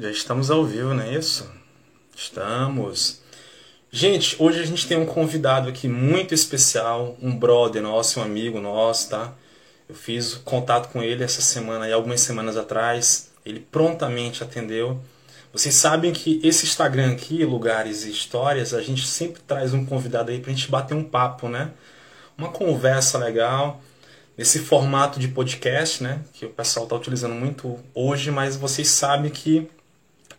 Já estamos ao vivo, não é isso? Estamos. Gente, hoje a gente tem um convidado aqui muito especial, um brother nosso, um amigo nosso, tá? Eu fiz contato com ele essa semana e algumas semanas atrás. Ele prontamente atendeu. Vocês sabem que esse Instagram aqui, Lugares e Histórias, a gente sempre traz um convidado aí pra gente bater um papo, né? Uma conversa legal nesse formato de podcast, né? Que o pessoal está utilizando muito hoje, mas vocês sabem que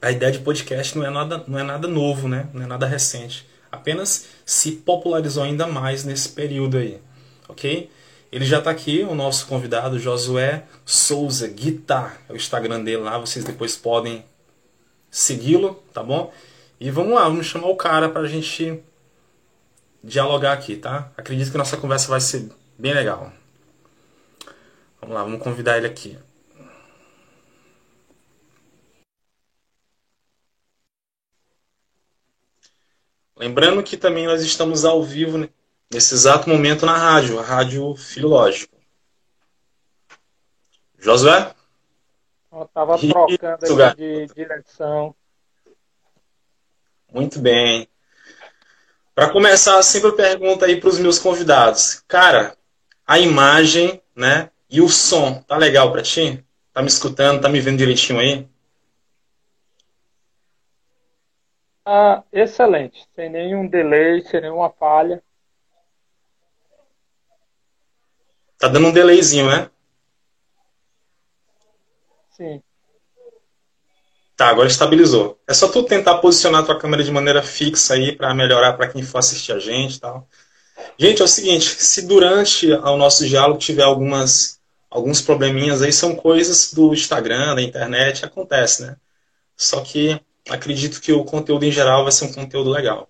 a ideia de podcast não é nada, não é nada novo, né? Não é nada recente. Apenas se popularizou ainda mais nesse período aí, ok? Ele já está aqui, o nosso convidado Josué Souza Guitar, é o Instagram dele lá, vocês depois podem segui-lo, tá bom? E vamos lá, vamos chamar o cara para a gente dialogar aqui, tá? Acredito que nossa conversa vai ser bem legal. Vamos lá, vamos convidar ele aqui. Lembrando que também nós estamos ao vivo né, nesse exato momento na rádio, a Rádio Filológico. Josué? Eu estava trocando de direção. Muito bem. Para começar, sempre pergunta aí para os meus convidados. Cara, a imagem, né? E o som, tá legal para ti? Tá me escutando, tá me vendo direitinho aí? Ah, excelente, sem nenhum delay, sem nenhuma falha. Tá dando um delayzinho, né? Sim. Tá, agora estabilizou. É só tu tentar posicionar a tua câmera de maneira fixa aí para melhorar para quem for assistir a gente e tal. Gente, é o seguinte, se durante o nosso diálogo tiver algumas alguns probleminhas aí são coisas do Instagram, da internet, acontece, né? Só que acredito que o conteúdo em geral vai ser um conteúdo legal.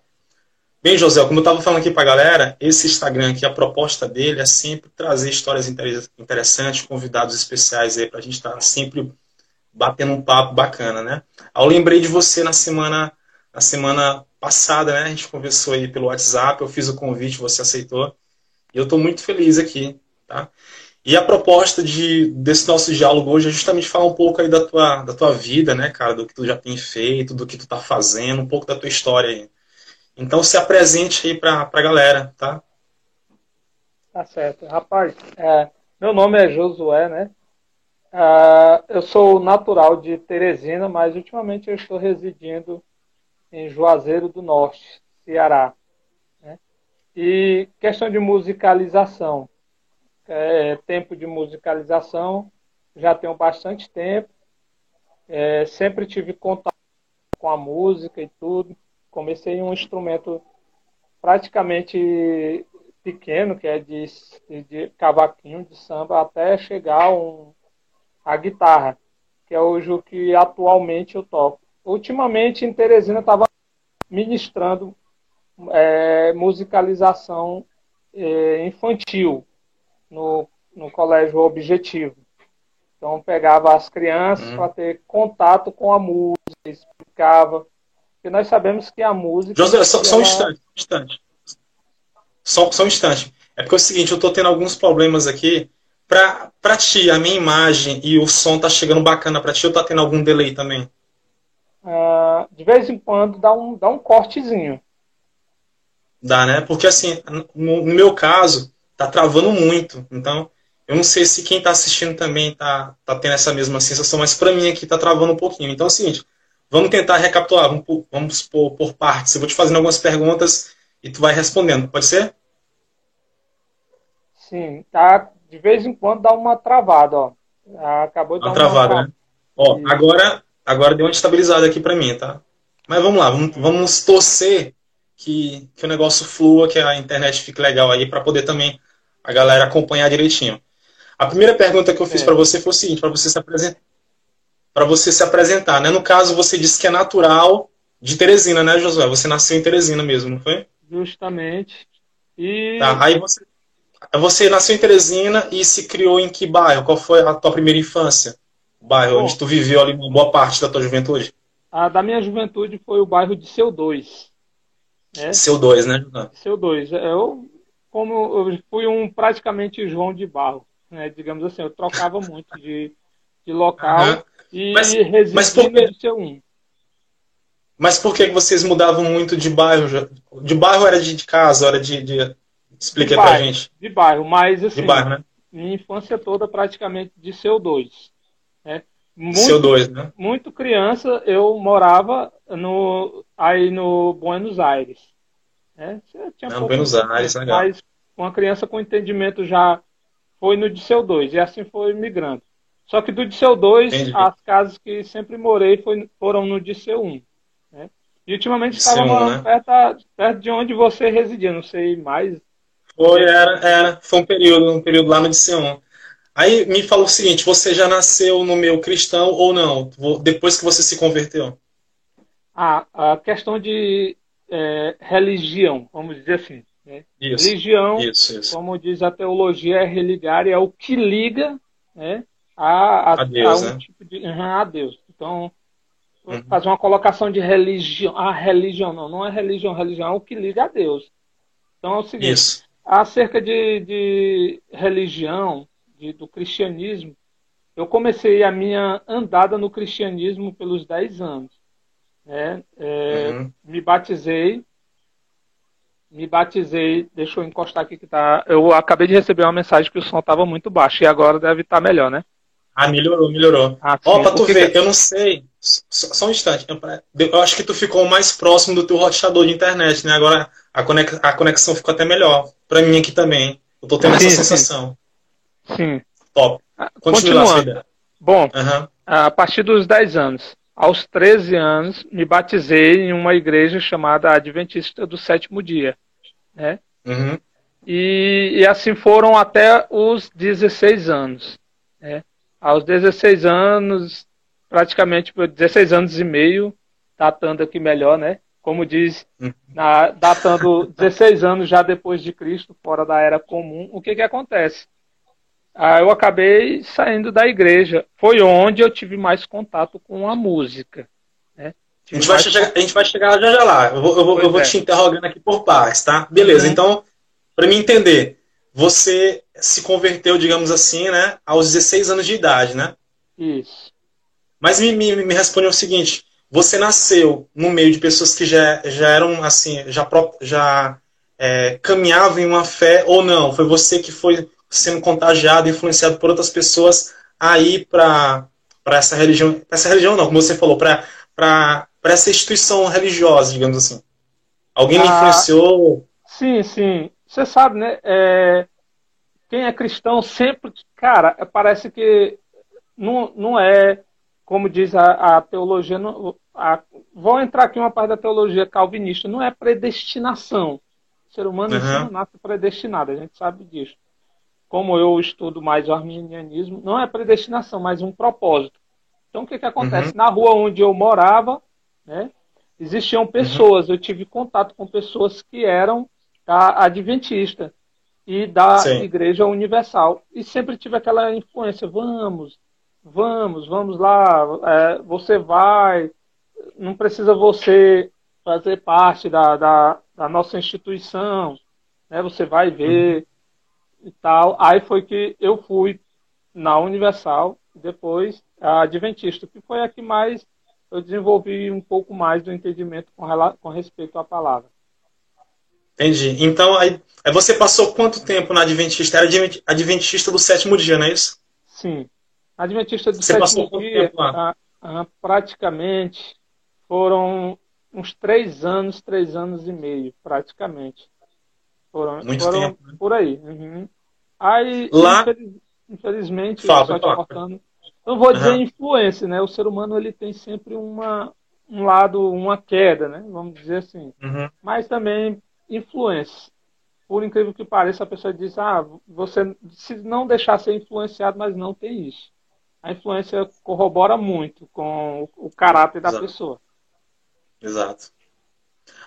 Bem, José, como eu estava falando aqui para a galera, esse Instagram aqui, a proposta dele é sempre trazer histórias interessantes, convidados especiais aí para a gente estar tá sempre batendo um papo bacana, né? Eu lembrei de você na semana, na semana passada, né? A gente conversou aí pelo WhatsApp, eu fiz o convite, você aceitou. E eu estou muito feliz aqui, tá? E a proposta de, desse nosso diálogo hoje é justamente falar um pouco aí da tua, da tua vida, né, cara? Do que tu já tem feito, do que tu tá fazendo, um pouco da tua história aí. Então se apresente aí pra, pra galera, tá? Tá certo. Rapaz, é, meu nome é Josué, né? Uh, eu sou natural de Teresina, mas ultimamente eu estou residindo em Juazeiro do Norte, Ceará. Né? E questão de musicalização é, tempo de musicalização, já tenho bastante tempo. É, sempre tive contato com a música e tudo. Comecei um instrumento praticamente pequeno, que é de, de cavaquinho, de samba, até chegar um, a guitarra, que é hoje o que atualmente eu toco. Ultimamente em Teresina estava ministrando é, musicalização é, infantil, no, no colégio objetivo. Então pegava as crianças hum. para ter contato com a música, explicava. Porque nós sabemos que a música. José, só, só um instante, um instante. Só, só um instante. É porque é o seguinte, eu estou tendo alguns problemas aqui. Para pra ti, a minha imagem e o som tá chegando bacana para ti ou tá tendo algum delay também? Uh, de vez em quando dá um, dá um cortezinho. Dá, né? Porque assim, no, no meu caso, tá travando muito. Então, eu não sei se quem está assistindo também tá, tá tendo essa mesma sensação, mas para mim aqui tá travando um pouquinho. Então é o seguinte, vamos tentar recapitular, vamos, por, vamos por, por partes. Eu vou te fazendo algumas perguntas e tu vai respondendo, pode ser? Sim, tá. De vez em quando dá uma travada, ó. Acabou de uma dar uma travada, uma... né? Ó, agora, agora deu uma estabilizada aqui para mim, tá? Mas vamos lá, vamos, vamos torcer que, que o negócio flua, que a internet fique legal aí, para poder também a galera acompanhar direitinho. A primeira pergunta que eu fiz é. para você foi o seguinte, para você se apresentar, para você se apresentar, né? No caso, você disse que é natural de Teresina, né, Josué? Você nasceu em Teresina mesmo, não foi? Justamente. E tá, aí você você nasceu em Teresina e se criou em que bairro? Qual foi a tua primeira infância? O bairro Bom, onde tu viveu ali uma boa parte da tua juventude? A da minha juventude foi o bairro de Seu 2. Né? Seu 2, né? Seu 2. Eu como eu fui um praticamente João de Barro, né? Digamos assim, eu trocava muito de, de local. Uhum. e mas, residi mas por no DC1. Mas por que vocês mudavam muito de bairro? De bairro era de, casa, era de. de... Explica de pra gente. De bairro, mas assim. De bairro, né? Minha infância toda praticamente de CO2. Né? Muito, CO2, né? Muito criança, eu morava no, aí no Buenos Aires. Né? Tinha Não, Buenos Aires, legal. Mas uma criança com entendimento já foi no Disseu 2, e assim foi migrando. Só que do Disseu 2, Entendi. as casas que sempre morei foi, foram no Disseu 1. Né? E ultimamente estava né? perto, perto de onde você residia, não sei mais. Foi, era, era, foi um período, um período lá no Disseu 1. Aí me falou o seguinte: você já nasceu no meio cristão ou não? Depois que você se converteu? Ah, a questão de é, religião, vamos dizer assim. Né? Isso, religião, isso, isso. como diz a teologia, é religar, é o que liga né, a, a, a, Deus, a um né? tipo de. Uhum, a Deus. Então, uhum. fazer uma colocação de religião. A religião, não, não é religião, religião é o que liga a Deus. Então é o seguinte: isso. acerca de, de religião, de, do cristianismo, eu comecei a minha andada no cristianismo pelos 10 anos. Né? É, uhum. Me batizei. Me batizei. Deixa eu encostar aqui que tá. Eu acabei de receber uma mensagem que o som estava muito baixo e agora deve estar tá melhor, né? Ah, melhorou, melhorou. Ah, Ó, pra tu ver, que... eu não sei. Só um instante. Eu acho que tu ficou mais próximo do teu roteador de internet, né? Agora a conexão ficou até melhor. Pra mim aqui também. Eu tô tendo sim, essa sensação. Sim. Top. Ah, Continua, Continuando. Bom, uhum. a partir dos 10 anos, aos 13 anos, me batizei em uma igreja chamada Adventista do Sétimo Dia. Né? Uhum. E, e, assim foram até os 16 anos. Né? Aos 16 anos, praticamente 16 anos e meio, datando aqui melhor, né? Como diz, uhum. na, datando 16 anos já depois de Cristo, fora da era comum, o que, que acontece? Ah, eu acabei saindo da igreja. Foi onde eu tive mais contato com a música. Né? A, gente mais... chegar, a, gente vai chegar já já lá. Eu vou, eu vou, eu vou é. te interrogando aqui por partes, tá? Beleza, uhum. então, para me entender, você se converteu, digamos assim, né, aos 16 anos de idade, né? Isso. Mas me, me, me responde o seguinte: você nasceu no meio de pessoas que já, já eram, assim, já, já é, caminhavam em uma fé ou não? Foi você que foi sendo contagiado, influenciado por outras pessoas a ir para essa religião, pra essa religião não, como você falou, para essa instituição religiosa, digamos assim. Alguém ah, me influenciou? Sim, sim. Você sabe, né? É, quem é cristão sempre, cara, parece que não, não é, como diz a, a teologia, não, a, vou entrar aqui uma parte da teologia calvinista, não é predestinação. O ser humano uhum. não nasce predestinado, a gente sabe disso como eu estudo mais o arminianismo, não é predestinação, mas um propósito. Então, o que, que acontece? Uhum. Na rua onde eu morava, né, existiam pessoas, uhum. eu tive contato com pessoas que eram da Adventista e da Sim. Igreja Universal. E sempre tive aquela influência: vamos, vamos, vamos lá, é, você vai, não precisa você fazer parte da, da, da nossa instituição, né, você vai ver. E tal. Aí foi que eu fui na Universal, depois a Adventista, que foi a que mais eu desenvolvi um pouco mais do entendimento com, com respeito à palavra. Entendi. Então, aí, aí você passou quanto tempo na Adventista? Era Adventista do sétimo dia, não é isso? Sim. Adventista do você sétimo dia, a, a, praticamente, foram uns três anos, três anos e meio, praticamente. Foram, Muito foram tempo. Né? Por aí. Uhum. Aí, Lá... infelizmente, fala, só cortando. Eu vou dizer uhum. influência, né? O ser humano ele tem sempre uma, um lado, uma queda, né? Vamos dizer assim. Uhum. Mas também influência. Por incrível que pareça, a pessoa diz: ah, você se não deixar ser influenciado, mas não tem isso. A influência corrobora muito com o caráter da Exato. pessoa. Exato.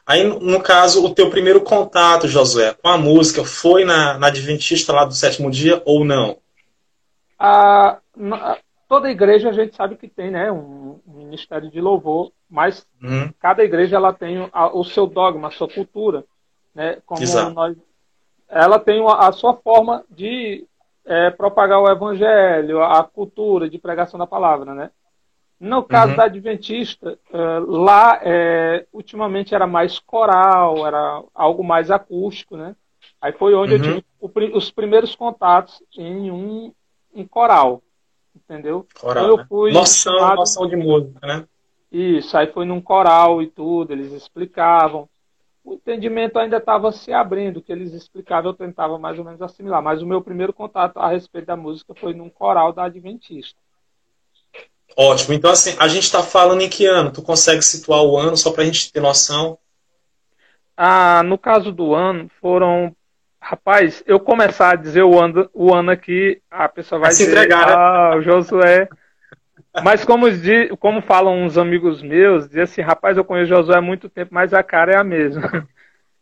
Aí, no caso, o teu primeiro contato, Josué, com a música foi na, na Adventista lá do sétimo dia ou não? Ah, toda igreja a gente sabe que tem né, um, ministério de louvor, mas uhum. cada igreja ela tem o seu dogma, a sua cultura. Né, como Exato. nós, ela tem a, a sua forma de é, propagar o evangelho, a cultura de pregação da palavra. Né? No caso uhum. da Adventista, uh, lá é, ultimamente era mais coral, era algo mais acústico, né? Aí foi onde uhum. eu tive o, os primeiros contatos em um, um coral, entendeu? Coral, então eu né? fui noção, chamado... noção de música, né? Isso, aí foi num coral e tudo, eles explicavam. O entendimento ainda estava se abrindo, o que eles explicavam eu tentava mais ou menos assimilar, mas o meu primeiro contato a respeito da música foi num coral da Adventista. Ótimo, então assim, a gente está falando em que ano? Tu consegue situar o ano só para a gente ter noção? Ah, no caso do ano, foram Rapaz, eu começar a dizer o ano, o ano aqui, a pessoa vai, vai se dizer, entregar, né? ah, o Josué mas como, como falam uns amigos meus, diz assim, rapaz, eu conheço Josué há muito tempo, mas a cara é a mesma.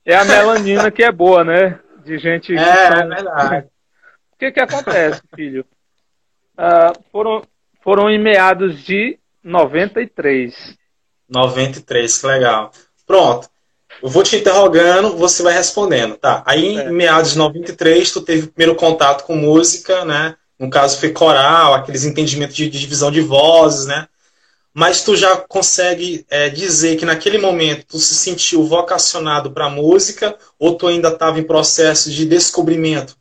É a melanina que é boa, né? De gente. É, são... é verdade. O que que acontece, filho? Uh, foram, foram em meados de 93. 93, que legal. Pronto. Eu vou te interrogando, você vai respondendo, tá? Aí, é. em meados de 93, tu teve o primeiro contato com música, né? no caso foi coral, aqueles entendimentos de, de divisão de vozes, né? Mas tu já consegue é, dizer que naquele momento tu se sentiu vocacionado para a música ou tu ainda estava em processo de descobrimento?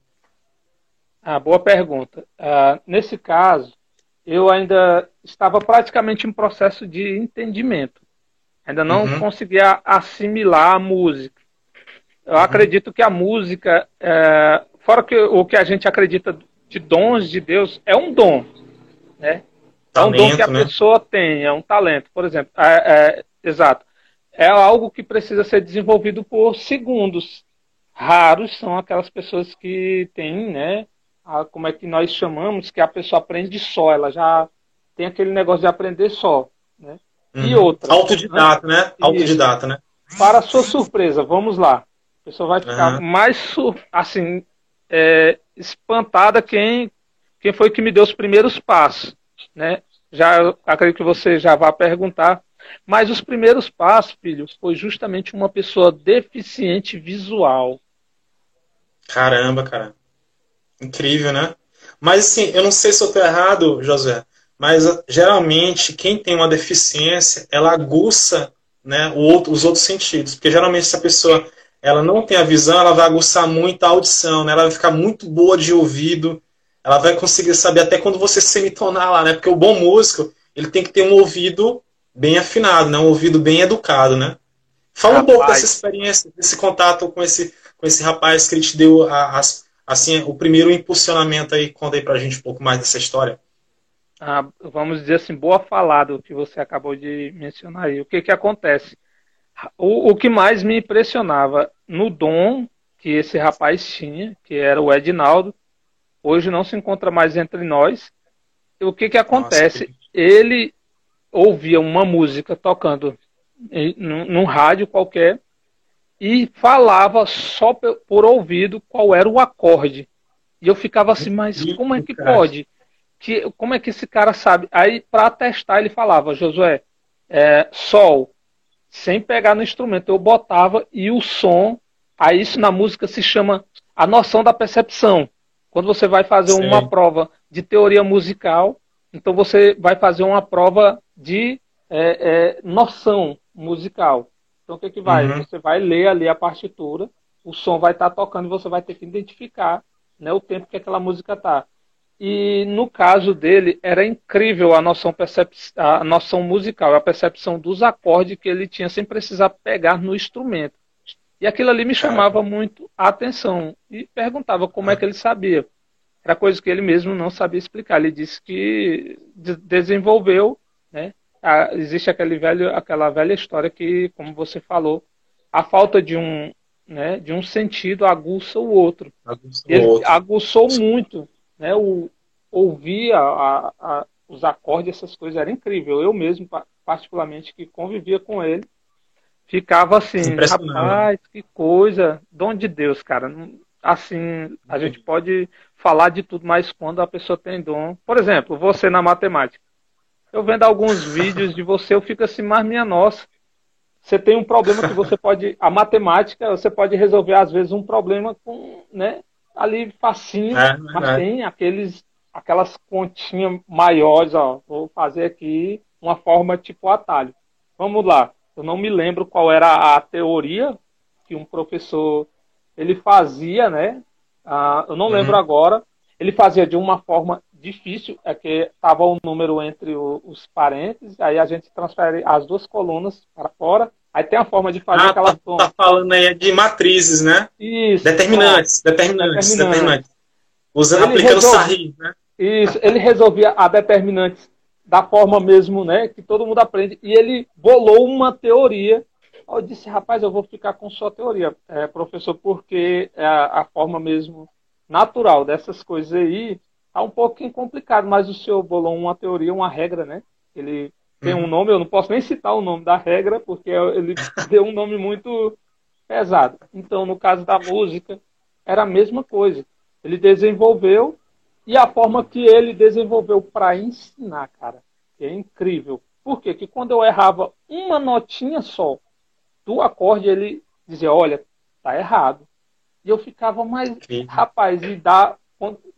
Ah, boa pergunta. Uh, nesse caso, eu ainda estava praticamente em processo de entendimento. Ainda não uhum. conseguia assimilar a música. Eu uhum. acredito que a música, é, fora que, o que a gente acredita de dons de Deus é um dom, né? Talento, é um dom que a né? pessoa tem, é um talento. Por exemplo, é, é, exato. É algo que precisa ser desenvolvido por segundos. Raros são aquelas pessoas que têm, né? A, como é que nós chamamos, que a pessoa aprende só, ela já tem aquele negócio de aprender só, né? Uhum. E outra. Autodidata, né? né? Autodidata, né? Para sua surpresa, vamos lá. A pessoa vai ficar uhum. mais assim, é, espantada quem, quem foi que me deu os primeiros passos. Né? Já acredito que você já vai perguntar. Mas os primeiros passos, filho, foi justamente uma pessoa deficiente visual. Caramba, cara. Incrível, né? Mas assim, eu não sei se eu estou errado, José, mas geralmente quem tem uma deficiência, ela aguça né, outro, os outros sentidos. Porque geralmente se a pessoa ela não tem a visão, ela vai aguçar muito a audição, né? Ela vai ficar muito boa de ouvido, ela vai conseguir saber até quando você semitonar lá, né? Porque o bom músico, ele tem que ter um ouvido bem afinado, né? Um ouvido bem educado, né? Fala rapaz. um pouco dessa experiência, desse contato com esse, com esse rapaz que ele te deu a, a, assim, o primeiro impulsionamento aí. Conta aí pra gente um pouco mais dessa história. Ah, vamos dizer assim, boa falada o que você acabou de mencionar aí. O que que acontece? O, o que mais me impressionava no dom que esse rapaz tinha, que era o Edinaldo, hoje não se encontra mais entre nós. O que que acontece? Nossa, Ele ouvia uma música tocando em, num, num, rádio qualquer e falava só por ouvido qual era o acorde. E eu ficava assim, mas como é que pode? Que, como é que esse cara sabe? Aí, para testar, ele falava, Josué, é, Sol, sem pegar no instrumento. Eu botava e o som, aí isso na música se chama a noção da percepção. Quando você vai fazer Sim. uma prova de teoria musical, então você vai fazer uma prova de é, é, noção musical. Então o que, que vai? Uhum. Você vai ler ali a partitura, o som vai estar tá tocando e você vai ter que identificar né, o tempo que aquela música está. E no caso dele, era incrível a noção, percep... a noção musical, a percepção dos acordes que ele tinha sem precisar pegar no instrumento. E aquilo ali me chamava muito a atenção. E perguntava como é que ele sabia. Era coisa que ele mesmo não sabia explicar. Ele disse que desenvolveu, né? existe aquele velho, aquela velha história que, como você falou, a falta de um, né, de um sentido aguça o outro. Aguça ele o outro. aguçou muito né, o, ouvir a, a, a, os acordes, essas coisas, era incrível. Eu mesmo, particularmente, que convivia com ele, ficava assim, rapaz, que coisa, dom de Deus, cara. Assim, a gente pode falar de tudo, mas quando a pessoa tem dom. Por exemplo, você na matemática. Eu vendo alguns vídeos de você, eu fico assim, mas minha nossa. Você tem um problema que você pode. A matemática, você pode resolver, às vezes, um problema com, né? ali facinho, é, mas é. tem aqueles, aquelas continhas maiores, ó, vou fazer aqui uma forma tipo atalho. Vamos lá, eu não me lembro qual era a teoria que um professor ele fazia, né? Ah, eu não uhum. lembro agora. Ele fazia de uma forma difícil, é que estava o um número entre o, os parênteses, aí a gente transfere as duas colunas para fora, aí tem a forma de fazer ah, aquela tá, tá falando aí de matrizes, né? Isso. Determinantes, determinantes, determinantes. Usando, ele aplicando resolve, Sarri, né? Isso, ele resolvia a determinantes da forma mesmo, né, que todo mundo aprende, e ele bolou uma teoria. Eu disse, rapaz, eu vou ficar com sua teoria, é, professor, porque é a, a forma mesmo natural dessas coisas aí tá um pouquinho complicado, mas o senhor bolou uma teoria, uma regra, né? Ele tem um uhum. nome, eu não posso nem citar o nome da regra, porque ele deu um nome muito pesado. Então, no caso da música, era a mesma coisa. Ele desenvolveu e a forma que ele desenvolveu para ensinar, cara, é incrível. Por quê? Que quando eu errava uma notinha só do acorde, ele dizia, olha, tá errado. E eu ficava mais, rapaz, e dá,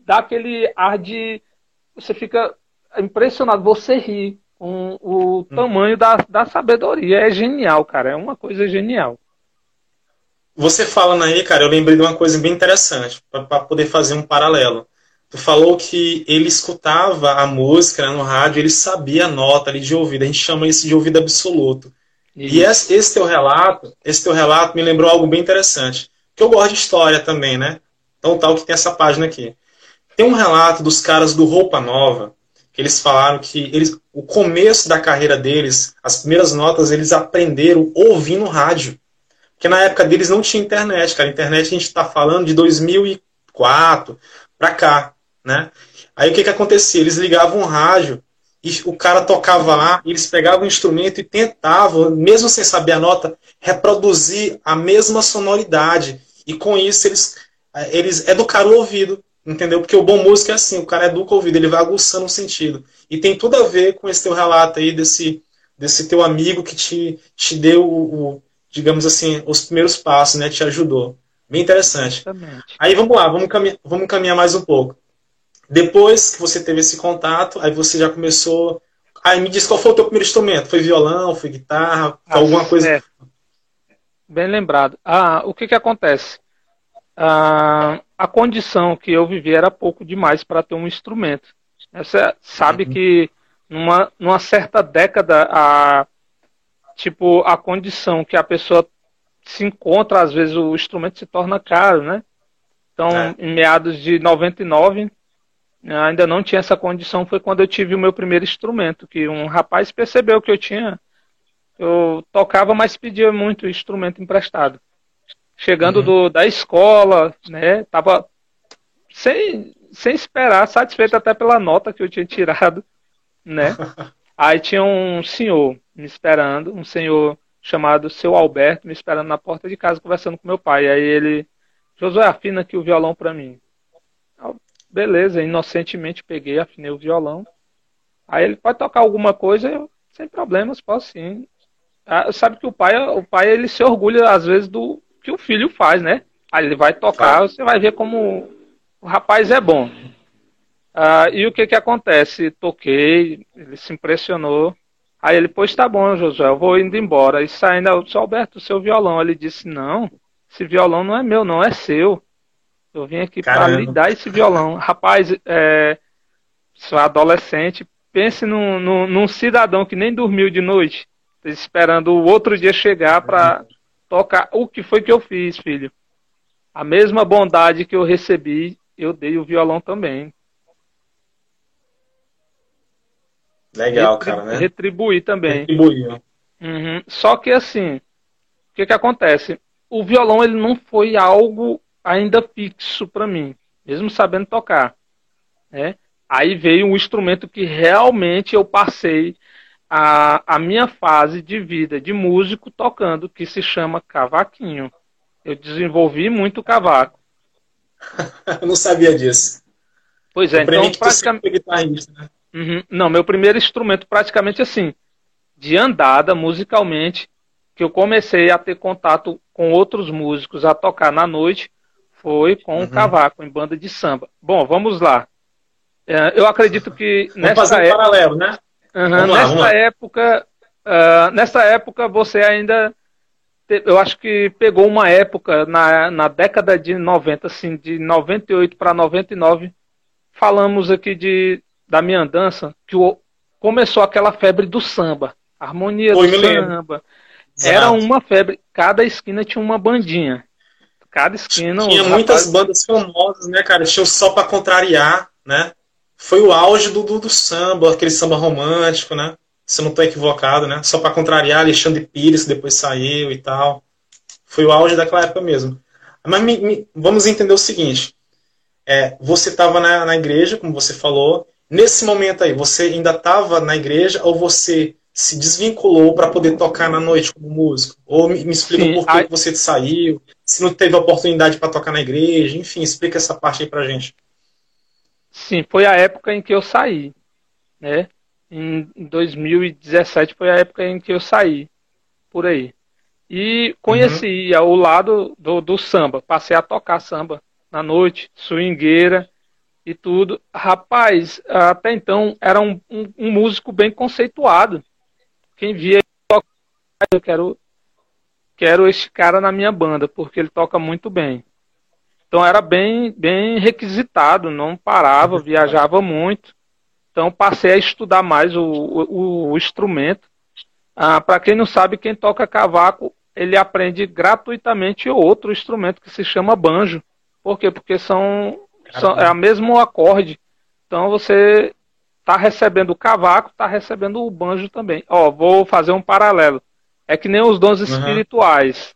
dá aquele ar de. Você fica impressionado, você ri com o hum. tamanho da, da sabedoria. É genial, cara. É uma coisa genial. Você falando aí, cara, eu lembrei de uma coisa bem interessante, para poder fazer um paralelo. Tu falou que ele escutava a música né, no rádio, ele sabia a nota ali de ouvido. A gente chama isso de ouvido absoluto. Isso. E esse, esse, teu relato, esse teu relato me lembrou algo bem interessante. Que eu gosto de história também, né? Então tal que tem essa página aqui. Tem um relato dos caras do Roupa Nova, que eles falaram que eles, o começo da carreira deles, as primeiras notas, eles aprenderam ouvindo rádio. Porque na época deles não tinha internet, cara. Internet a gente está falando de 2004 para cá, né? Aí o que que acontecia? Eles ligavam o rádio e o cara tocava lá, eles pegavam o instrumento e tentavam, mesmo sem saber a nota, reproduzir a mesma sonoridade. E com isso eles, eles educaram o ouvido. Entendeu? Porque o bom músico é assim, o cara educa o ouvido, ele vai aguçando o sentido. E tem tudo a ver com esse teu relato aí desse, desse teu amigo que te, te deu o, o digamos assim, os primeiros passos, né? Te ajudou. Bem interessante. Exatamente. Aí vamos lá, vamos caminhar, vamos caminhar mais um pouco. Depois que você teve esse contato, aí você já começou. Aí me diz qual foi o teu primeiro instrumento? Foi violão, foi guitarra, foi ah, alguma coisa? É. Bem lembrado. Ah, o que que acontece? Ah, a condição que eu vivi era pouco demais para ter um instrumento. Você sabe uhum. que numa, numa certa década, a, tipo, a condição que a pessoa se encontra, às vezes o instrumento se torna caro, né? Então, é. em meados de 99, ainda não tinha essa condição, foi quando eu tive o meu primeiro instrumento, que um rapaz percebeu que eu tinha, eu tocava, mas pedia muito instrumento emprestado chegando uhum. do, da escola, né? Tava sem, sem esperar, satisfeito até pela nota que eu tinha tirado, né? Aí tinha um senhor me esperando, um senhor chamado seu Alberto me esperando na porta de casa conversando com meu pai. Aí ele, Josué, afina aqui o violão para mim. beleza, inocentemente peguei, afinei o violão. Aí ele pode tocar alguma coisa, eu, sem problemas, posso sim. Ah, sabe que o pai, o pai ele se orgulha às vezes do, que o filho faz, né? Aí ele vai tocar, você vai ver como o rapaz é bom. Ah, e o que que acontece? Toquei, ele se impressionou. Aí ele, pois tá bom, Josué, eu vou indo embora. E saindo, eu disse, Alberto, seu violão. Ele disse, não, esse violão não é meu, não, é seu. Eu vim aqui para lhe dar esse violão. Rapaz, é, sou adolescente, pense num, num, num, cidadão que nem dormiu de noite, esperando o outro dia chegar para tocar. O que foi que eu fiz, filho? A mesma bondade que eu recebi, eu dei o violão também. Legal, cara, né? Retribuir também. Retribuir. Uhum. Só que assim, o que que acontece? O violão ele não foi algo ainda fixo para mim, mesmo sabendo tocar, né? Aí veio um instrumento que realmente eu passei a, a minha fase de vida de músico tocando, que se chama cavaquinho. Eu desenvolvi muito cavaco. eu não sabia disso. Pois é, então praticamente. Né? Uhum. Não, meu primeiro instrumento praticamente assim, de andada musicalmente, que eu comecei a ter contato com outros músicos a tocar na noite, foi com uhum. o cavaco, em banda de samba. Bom, vamos lá. É, eu acredito que vamos nessa fazer um época... paralelo, né? Uhum, lá, nessa época, uh, nessa época você ainda, eu acho que pegou uma época na, na década de 90, assim, de 98 para 99, falamos aqui de da minha andança, que o, começou aquela febre do samba, harmonia Oi, do samba. Era uma febre, cada esquina tinha uma bandinha. Cada esquina. Tinha muitas rapazes... bandas famosas, né, cara? Tinha o Só para Contrariar, né? Foi o auge do, do, do, samba, aquele samba romântico, né? Se eu não estou equivocado, né? Só para contrariar Alexandre Pires, que depois saiu e tal. Foi o auge daquela época mesmo. Mas me, me, vamos entender o seguinte: é, você estava na, na igreja, como você falou. Nesse momento aí, você ainda estava na igreja ou você se desvinculou para poder tocar na noite como músico? Ou me, me explica Sim, por que a... você saiu, se não teve oportunidade para tocar na igreja, enfim, explica essa parte aí pra gente. Sim, foi a época em que eu saí, né? Em 2017 foi a época em que eu saí, por aí. E conheci uhum. o lado do, do samba, passei a tocar samba na noite, swingueira e tudo. Rapaz, até então era um, um, um músico bem conceituado. Quem via, eu quero, quero este cara na minha banda, porque ele toca muito bem. Então era bem, bem requisitado, não parava, viajava muito. Então passei a estudar mais o, o, o instrumento. Ah, Para quem não sabe, quem toca cavaco, ele aprende gratuitamente outro instrumento que se chama banjo. Por quê? Porque são, são é o mesmo acorde. Então você está recebendo o cavaco, está recebendo o banjo também. Ó, vou fazer um paralelo. É que nem os dons uhum.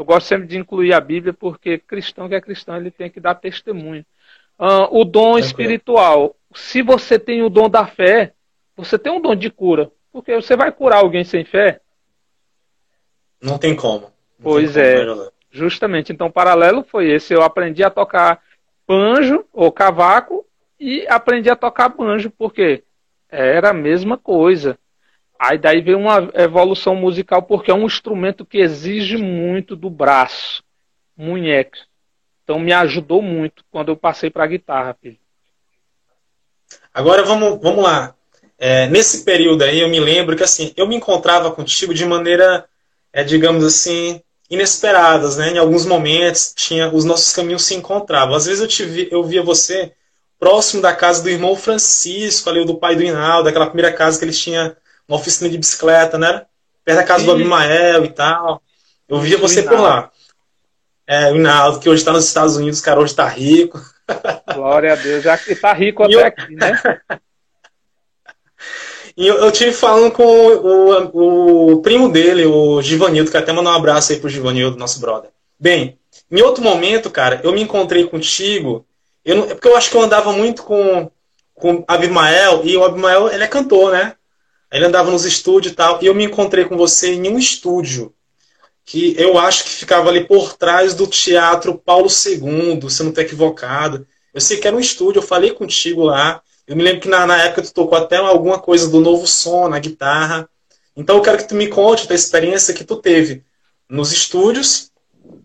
Eu gosto sempre de incluir a Bíblia porque cristão que é cristão ele tem que dar testemunho. Uh, o dom espiritual. Se você tem o dom da fé, você tem um dom de cura. Porque você vai curar alguém sem fé? Não tem como. Não pois tem como, é. Justamente. Então, o paralelo foi esse. Eu aprendi a tocar banjo ou cavaco e aprendi a tocar banjo porque era a mesma coisa. Aí daí veio uma evolução musical, porque é um instrumento que exige muito do braço, munheca. Então me ajudou muito quando eu passei para a guitarra, filho. Agora vamos, vamos lá. É, nesse período aí eu me lembro que assim, eu me encontrava contigo de maneira, é, digamos assim, inesperadas, né? Em alguns momentos tinha os nossos caminhos se encontravam. Às vezes eu te vi, eu via você próximo da casa do irmão Francisco, ali do pai do Inaldo, daquela primeira casa que eles tinham uma oficina de bicicleta, né? Perto da casa Sim. do Abimael e tal. Eu via você por lá. É, o Hinaldo, que hoje está nos Estados Unidos, cara, hoje está rico. Glória a Deus, já que está rico até eu... aqui, né? E eu, eu tive falando com o, o, primo dele, o Givanildo, que até mandar um abraço aí pro Givanildo, nosso brother. Bem, em outro momento, cara, eu me encontrei contigo, eu não, é porque eu acho que eu andava muito com, com Abimael, e o Abimael, ele é cantor, né? Ele andava nos estúdios e tal, e eu me encontrei com você em um estúdio que eu acho que ficava ali por trás do Teatro Paulo II, se eu não estou equivocado. Eu sei que era um estúdio, eu falei contigo lá. Eu me lembro que na, na época tu tocou até alguma coisa do novo som na guitarra. Então eu quero que tu me conte da experiência que tu teve nos estúdios,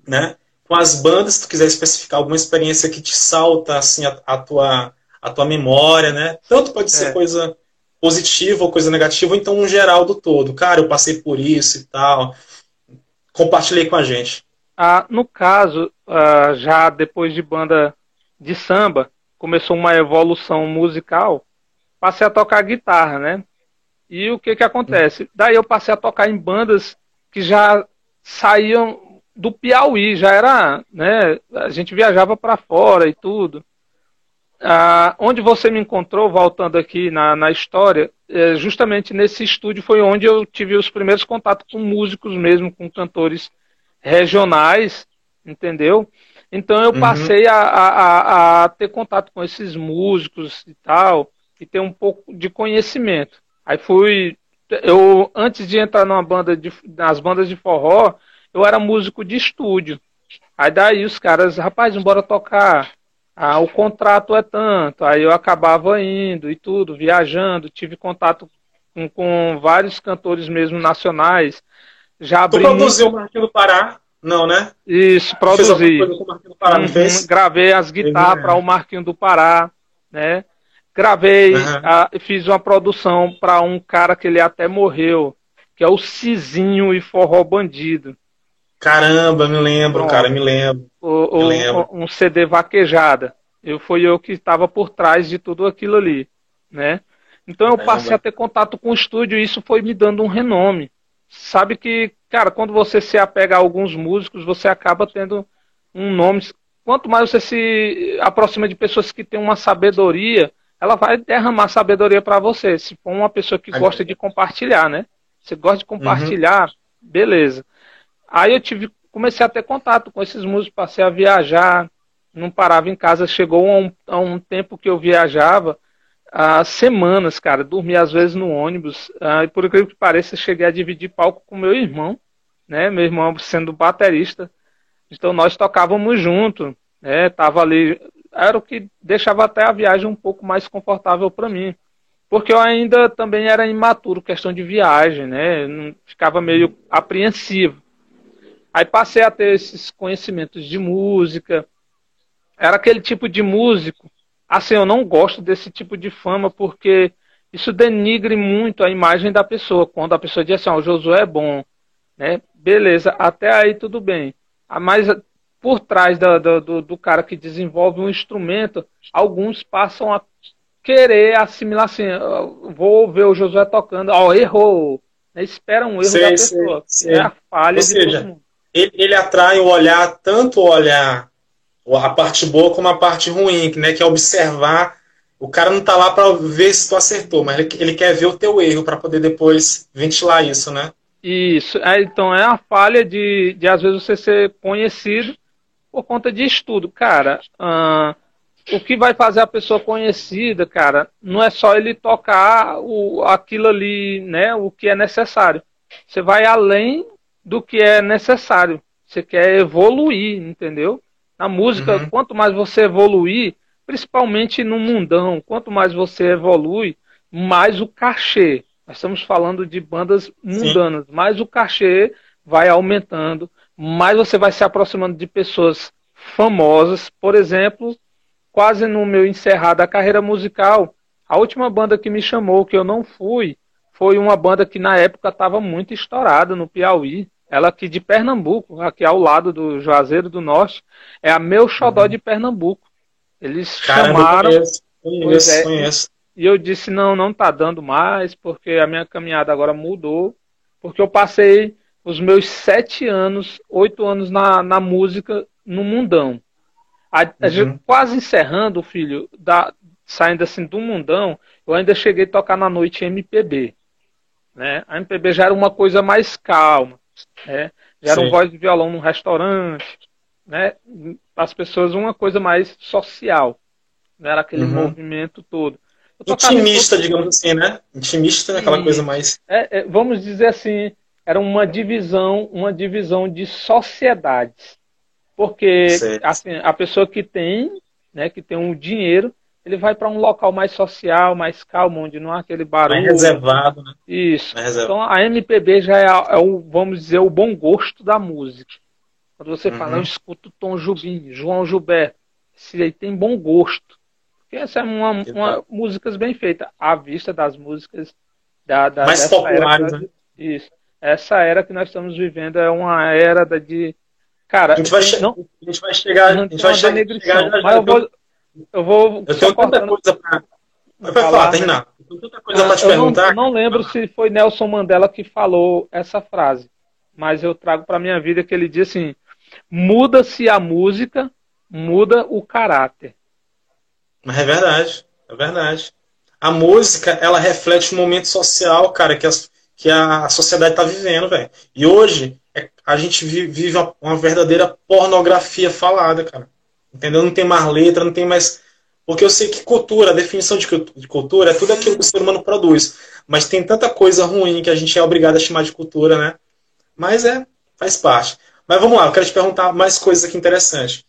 né? Com as bandas, se tu quiser especificar alguma experiência que te salta assim a, a tua a tua memória, né? Tanto pode ser é. coisa positiva ou coisa negativa, ou então um geral do todo. Cara, eu passei por isso e tal. Compartilhei com a gente. Ah, no caso, ah, já depois de banda de samba, começou uma evolução musical, passei a tocar guitarra, né? E o que que acontece? Daí eu passei a tocar em bandas que já saíam do Piauí, já era, né? A gente viajava para fora e tudo. Ah, onde você me encontrou, voltando aqui na, na história, é, justamente nesse estúdio foi onde eu tive os primeiros contatos com músicos mesmo, com cantores regionais, entendeu? Então eu uhum. passei a, a, a, ter contato com esses músicos e tal, e ter um pouco de conhecimento. Aí fui, eu antes de entrar numa banda de, nas bandas de forró, eu era músico de estúdio. Aí daí os caras, rapaz, bora tocar ah, o contrato é tanto, aí eu acabava indo e tudo, viajando, tive contato com, com vários cantores mesmo nacionais. Já abri tu produziu o Marquinho do Pará? Não, né? Isso, produzi. Pará, uhum, gravei as guitarras para o Marquinho do Pará, né? Gravei, uhum. a, fiz uma produção para um cara que ele até morreu, que é o Cizinho e Forró Bandido. Caramba, me lembro, Pronto. cara, me lembro. O, o, lembro. Um CD vaquejada. Eu fui eu que estava por trás de tudo aquilo ali, né? Então eu passei a ter contato com o estúdio e isso foi me dando um renome. Sabe que, cara, quando você se apega a alguns músicos, você acaba tendo um nome. Quanto mais você se aproxima de pessoas que têm uma sabedoria, ela vai derramar sabedoria para você. Se for uma pessoa que gosta de compartilhar, né? Você gosta de compartilhar, uhum. beleza. Aí eu tive, comecei a ter contato com esses músicos, passei a viajar, não parava em casa. Chegou a um, a um tempo que eu viajava há semanas, cara. Dormia às vezes no ônibus. Ah, e por incrível que pareça, cheguei a dividir palco com meu irmão, né? Meu irmão sendo baterista. Então nós tocávamos junto, né? Tava ali. Era o que deixava até a viagem um pouco mais confortável para mim. Porque eu ainda também era imaturo, questão de viagem, né? Ficava meio apreensivo. Aí passei a ter esses conhecimentos de música. Era aquele tipo de músico. Assim, eu não gosto desse tipo de fama porque isso denigre muito a imagem da pessoa. Quando a pessoa diz assim, oh, o Josué é bom, né? Beleza, até aí tudo bem. Ah, mas por trás do, do, do cara que desenvolve um instrumento, alguns passam a querer assimilar assim, vou ver o Josué tocando, ó, oh, errou. Né? Espera um erro sei, da pessoa. Sei, sei. É a falha Ou de seja, todo mundo ele, ele atrai o olhar, tanto o olhar, a parte boa como a parte ruim, né? Que é observar. O cara não está lá para ver se tu acertou, mas ele, ele quer ver o teu erro para poder depois ventilar isso, né? Isso. É, então é a falha de, de às vezes você ser conhecido por conta de estudo. Cara, o que vai fazer a pessoa conhecida, cara, não é só ele tocar o, aquilo ali, né? O que é necessário. Você vai além do que é necessário. Você quer evoluir, entendeu? Na música, uhum. quanto mais você evoluir, principalmente no mundão, quanto mais você evolui, mais o cachê. Nós estamos falando de bandas mundanas, Sim. mais o cachê vai aumentando, mais você vai se aproximando de pessoas famosas. Por exemplo, quase no meu encerrar da carreira musical, a última banda que me chamou, que eu não fui, foi uma banda que na época estava muito estourada no Piauí, ela aqui de Pernambuco, aqui ao lado do Juazeiro do Norte, é a Meu Xodó uhum. de Pernambuco. Eles Caramba, chamaram. Conheço, conheço, é, conheço. E eu disse: não, não tá dando mais, porque a minha caminhada agora mudou. Porque eu passei os meus sete anos, oito anos na, na música no mundão. A, uhum. quase encerrando, filho, da, saindo assim do mundão, eu ainda cheguei a tocar na noite MPB. Né? A MPB já era uma coisa mais calma. Né? Já era um voz de violão num restaurante, né? As pessoas uma coisa mais social, não era aquele uhum. movimento todo. Intimista, digamos assim, né? Intimista, Sim. aquela coisa mais. É, é, vamos dizer assim, era uma divisão, uma divisão de sociedades, porque assim, a pessoa que tem, né, que tem um dinheiro, ele vai para um local mais social, mais calmo, onde não há aquele barulho. Mais reservado, né? Isso. Reservado. Então a MPB já é, é, o, vamos dizer, o bom gosto da música. Quando você uhum. fala, eu escuto Tom Jubim, João Gilberto, se aí tem bom gosto. Porque essa é uma, uma músicas bem feitas, à vista das músicas da, da mais populares, né? Isso. Essa era que nós estamos vivendo é uma era de Cara, a gente vai, não, a gente vai chegar, a gente vai chegar, chegar mas eu vou, eu vou. Eu tenho tanta coisa para. Vai falar, terminar. Eu tenho tanta coisa para te eu perguntar. Não, não lembro se foi Nelson Mandela que falou essa frase, mas eu trago para minha vida que ele diz assim: muda-se a música, muda o caráter. Mas é verdade, é verdade. A música, ela reflete o momento social, cara, que, as, que a sociedade está vivendo, velho. E hoje, é, a gente vive uma verdadeira pornografia falada, cara. Entendeu? Não tem mais letra, não tem mais. Porque eu sei que cultura, a definição de cultura é tudo aquilo que o ser humano produz. Mas tem tanta coisa ruim que a gente é obrigado a chamar de cultura, né? Mas é, faz parte. Mas vamos lá, eu quero te perguntar mais coisas aqui interessantes.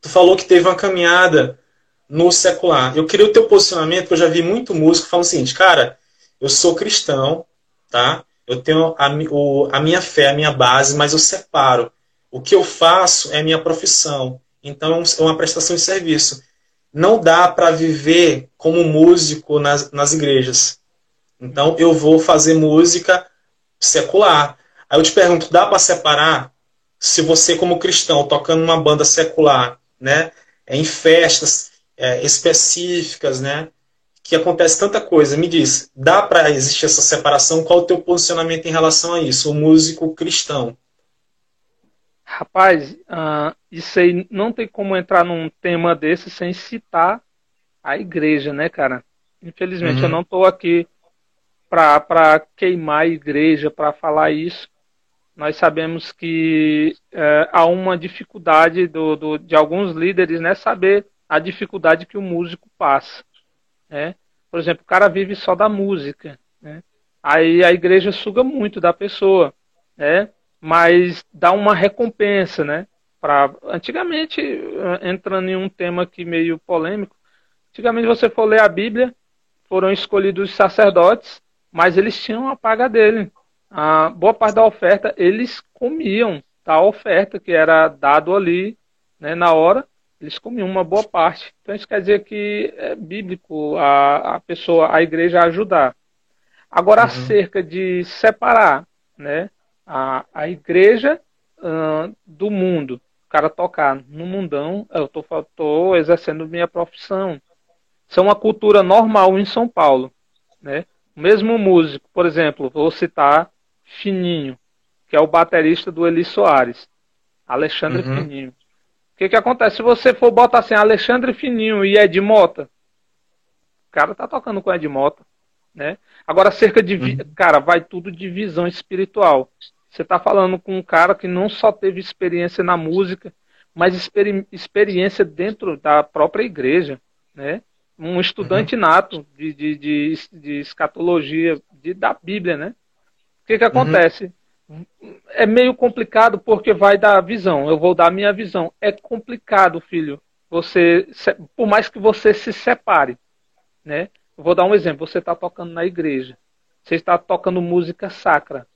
Tu falou que teve uma caminhada no secular. Eu queria o teu posicionamento, porque eu já vi muito músico falando o seguinte, cara, eu sou cristão, tá? Eu tenho a, o, a minha fé, a minha base, mas eu separo. O que eu faço é minha profissão. Então é uma prestação de serviço. não dá para viver como músico nas, nas igrejas. Então eu vou fazer música secular. Aí eu te pergunto, dá para separar se você como cristão tocando numa banda secular, né, em festas é, específicas, né, que acontece tanta coisa. Me diz, dá para existir essa separação? Qual o teu posicionamento em relação a isso, o músico cristão? Rapaz, uh, isso aí não tem como entrar num tema desse sem citar a igreja, né, cara? Infelizmente, uhum. eu não estou aqui para queimar a igreja, para falar isso. Nós sabemos que é, há uma dificuldade do, do, de alguns líderes, né, saber a dificuldade que o músico passa. Né? Por exemplo, o cara vive só da música. Né? Aí a igreja suga muito da pessoa. Né? Mas dá uma recompensa, né? Pra, antigamente, entrando em um tema aqui meio polêmico, antigamente você for ler a Bíblia, foram escolhidos os sacerdotes, mas eles tinham a paga dele. A boa parte da oferta eles comiam da oferta que era dado ali, né, na hora, eles comiam uma boa parte. Então isso quer dizer que é bíblico a, a pessoa, a igreja ajudar. Agora, uhum. acerca de separar, né? A, a igreja uh, do mundo. O cara tocar no mundão, eu estou tô, tô exercendo minha profissão. Isso é uma cultura normal em São Paulo. Né? O mesmo músico, por exemplo, vou citar Fininho, que é o baterista do Eli Soares. Alexandre uhum. Fininho. O que, que acontece? Se você for botar assim, Alexandre Fininho e Ed Mota, o cara tá tocando com Ed Mota. Né? Agora, cerca de. Uhum. Cara, vai tudo de visão espiritual. Você está falando com um cara que não só teve experiência na música, mas experi experiência dentro da própria igreja, né? Um estudante uhum. nato de, de, de, de escatologia de, da Bíblia, né? O que, que uhum. acontece? Uhum. É meio complicado porque vai dar visão. Eu vou dar a minha visão. É complicado, filho. Você, por mais que você se separe, né? Eu vou dar um exemplo. Você está tocando na igreja. Você está tocando música sacra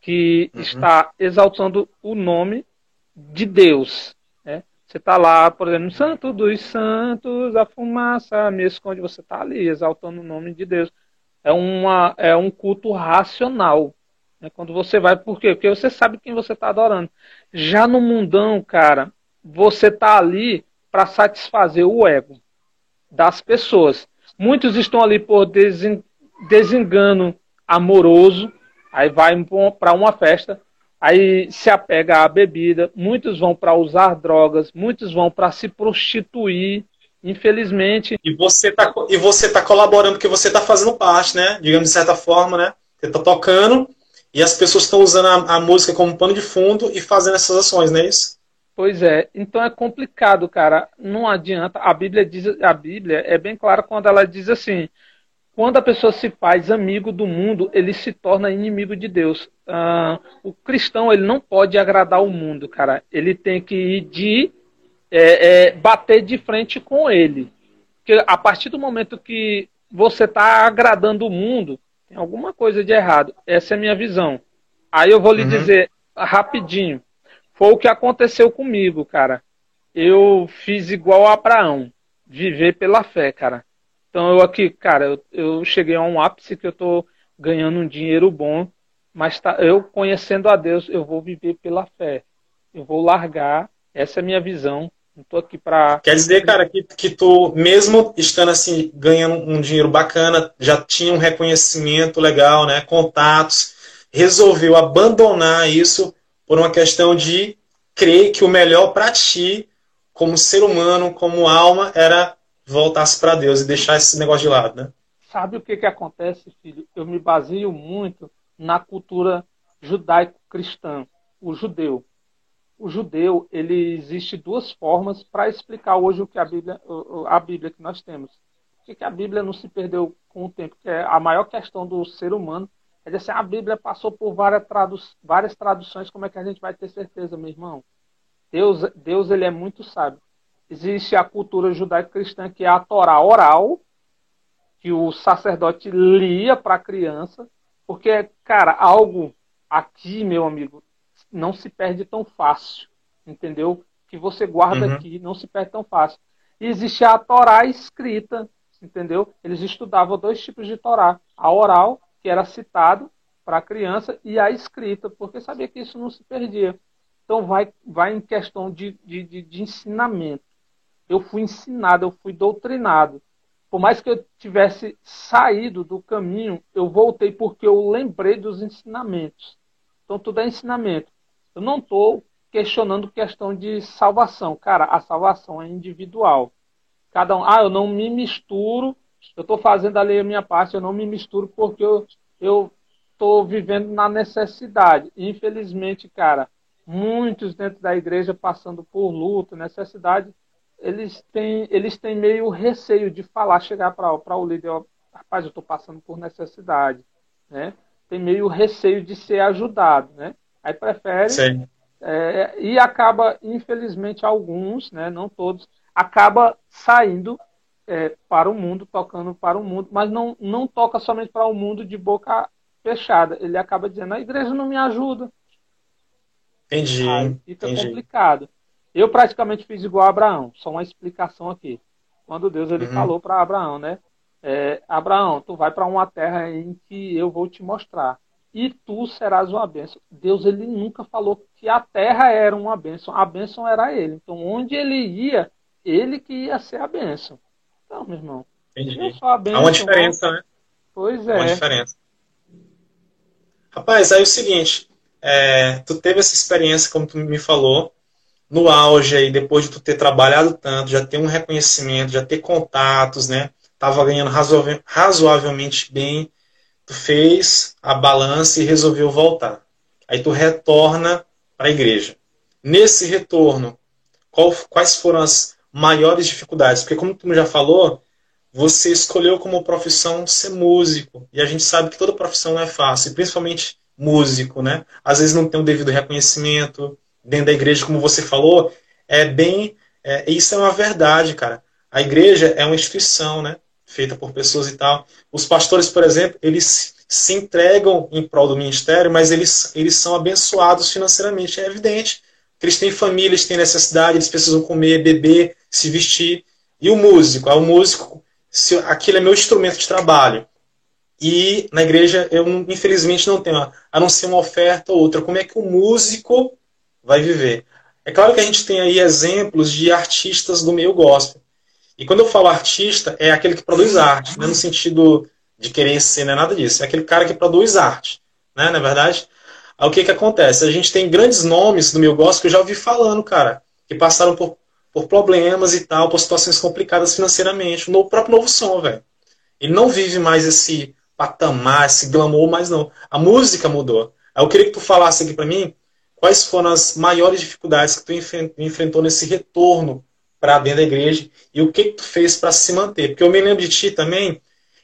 que uhum. está exaltando o nome de Deus. Né? Você está lá, por exemplo, Santo dos Santos, a fumaça me esconde. Você está ali exaltando o nome de Deus. É, uma, é um culto racional. Né? Quando você vai, por quê? Porque você sabe quem você está adorando. Já no mundão, cara, você está ali para satisfazer o ego das pessoas. Muitos estão ali por desengano amoroso, aí vai para uma festa, aí se apega à bebida, muitos vão para usar drogas, muitos vão para se prostituir, infelizmente. E você está e você tá colaborando porque você está fazendo parte, né? Digamos de certa forma, né? Você está tocando e as pessoas estão usando a, a, música como pano de fundo e fazendo essas ações, não é isso? Pois é, então é complicado, cara. Não adianta. A Bíblia diz, a Bíblia é bem clara quando ela diz assim: quando a pessoa se faz amigo do mundo, ele se torna inimigo de Deus. Uh, o cristão ele não pode agradar o mundo, cara. Ele tem que ir de é, é, bater de frente com ele. Porque a partir do momento que você está agradando o mundo, tem alguma coisa de errado. Essa é a minha visão. Aí eu vou lhe uhum. dizer rapidinho. Foi o que aconteceu comigo, cara. Eu fiz igual a Abraão, viver pela fé, cara. Então eu aqui, cara, eu, eu cheguei a um ápice que eu tô ganhando um dinheiro bom, mas tá, eu conhecendo a Deus, eu vou viver pela fé. Eu vou largar, essa é a minha visão. Não tô aqui para Quer dizer, cara, que, que tu, mesmo estando assim, ganhando um dinheiro bacana, já tinha um reconhecimento legal, né? Contatos, resolveu abandonar isso por uma questão de crer que o melhor para ti, como ser humano, como alma, era voltasse para Deus e deixar esse negócio de lado, né? Sabe o que, que acontece, filho? Eu me baseio muito na cultura judaico-cristã, o judeu. O judeu, ele existe duas formas para explicar hoje o que a Bíblia, a Bíblia que nós temos. Por que a Bíblia não se perdeu com o tempo? Que é a maior questão do ser humano é dizer assim, a Bíblia passou por várias, tradu várias traduções, como é que a gente vai ter certeza, meu irmão? Deus, Deus ele é muito sábio existe a cultura judaico-cristã que é a Torá oral, que o sacerdote lia para a criança, porque, cara, algo aqui, meu amigo, não se perde tão fácil, entendeu? Que você guarda uhum. aqui não se perde tão fácil. E existia a Torá escrita, entendeu? Eles estudavam dois tipos de Torá: a oral, que era citado para a criança, e a escrita, porque sabia que isso não se perdia. Então, vai, vai em questão de, de, de, de ensinamento. Eu fui ensinado, eu fui doutrinado. Por mais que eu tivesse saído do caminho, eu voltei porque eu lembrei dos ensinamentos. Então, tudo é ensinamento. Eu não estou questionando questão de salvação. Cara, a salvação é individual. Cada um, ah, eu não me misturo, eu estou fazendo ali a minha parte, eu não me misturo porque eu estou vivendo na necessidade. Infelizmente, cara, muitos dentro da igreja passando por luta, necessidade, eles têm, eles têm meio receio de falar, chegar para o líder, rapaz, eu estou passando por necessidade, né? Tem meio receio de ser ajudado, né? Aí prefere. É, e acaba, infelizmente, alguns, né, não todos, acaba saindo é, para o mundo, tocando para o mundo, mas não, não toca somente para o mundo de boca fechada. Ele acaba dizendo, a igreja não me ajuda. Entendi. Aí fica entendi. complicado. Eu praticamente fiz igual a Abraão, só uma explicação aqui. Quando Deus ele uhum. falou para Abraão, né? É, Abraão, tu vai para uma terra em que eu vou te mostrar e tu serás uma bênção. Deus ele nunca falou que a terra era uma bênção, a bênção era ele. Então, onde ele ia, ele que ia ser a bênção. Então, meu irmão, Entendi. Há uma diferença, né? Pois é. Há uma diferença. Rapaz, aí é o seguinte, é, tu teve essa experiência, como tu me falou, no auge aí, depois de tu ter trabalhado tanto, já ter um reconhecimento, já ter contatos, né? Tava ganhando razoavelmente bem, tu fez a balança e resolveu voltar. Aí tu retorna para a igreja. Nesse retorno, qual, quais foram as maiores dificuldades? Porque como tu já falou, você escolheu como profissão ser músico. E a gente sabe que toda profissão não é fácil, principalmente músico, né? Às vezes não tem o devido reconhecimento dentro da igreja, como você falou, é bem, é, isso é uma verdade, cara. A igreja é uma instituição, né? feita por pessoas e tal. Os pastores, por exemplo, eles se entregam em prol do ministério, mas eles, eles são abençoados financeiramente, é evidente. Eles têm família, eles têm necessidade, eles precisam comer, beber, se vestir. E o músico, é o músico, se, aquilo é meu instrumento de trabalho. E na igreja eu infelizmente não tenho, a não ser uma oferta ou outra. Como é que o músico vai viver? É claro que a gente tem aí exemplos de artistas do meio gospel. E quando eu falo artista, é aquele que produz arte, não é no sentido de querer ser, não é nada disso. É aquele cara que produz arte, né? Na é verdade, aí o que que acontece? A gente tem grandes nomes do meu gosto que eu já ouvi falando, cara, que passaram por, por problemas e tal, por situações complicadas financeiramente. O próprio Novo Som, velho. Ele não vive mais esse patamar, esse glamour, mais não. A música mudou. Aí eu queria que tu falasse aqui para mim quais foram as maiores dificuldades que tu enfrentou nesse retorno para dentro da igreja e o que, que tu fez para se manter. Porque eu me lembro de ti também,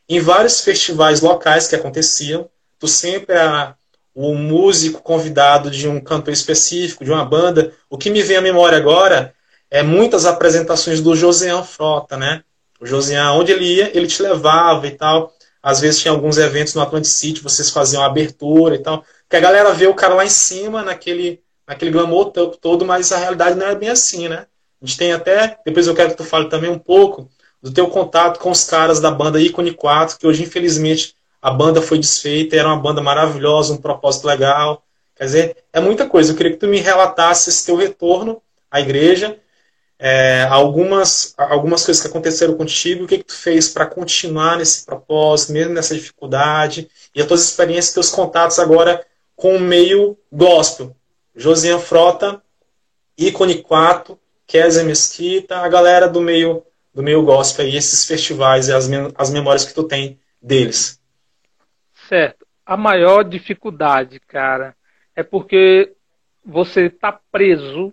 em vários festivais locais que aconteciam, tu sempre era o músico convidado de um cantor específico, de uma banda. O que me vem à memória agora é muitas apresentações do Josian Frota, né? O Josian, onde ele ia, ele te levava e tal. Às vezes tinha alguns eventos no Atlantic City, vocês faziam abertura e tal. Que a galera vê o cara lá em cima, naquele, naquele glamour todo, mas a realidade não é bem assim, né? A gente tem até, depois eu quero que tu fale também um pouco do teu contato com os caras da banda Icone 4, que hoje, infelizmente, a banda foi desfeita, era uma banda maravilhosa, um propósito legal. Quer dizer, é muita coisa. Eu queria que tu me relatasse esse teu retorno à igreja, é, algumas, algumas coisas que aconteceram contigo, o que, que tu fez para continuar nesse propósito, mesmo nessa dificuldade, e as tuas experiências, teus contatos agora com o meio gospel. Josiane Frota, Icone 4, Kézia Mesquita, a galera do meio do meio gospel aí, esses festivais e as, as memórias que tu tem deles. Certo. A maior dificuldade, cara, é porque você tá preso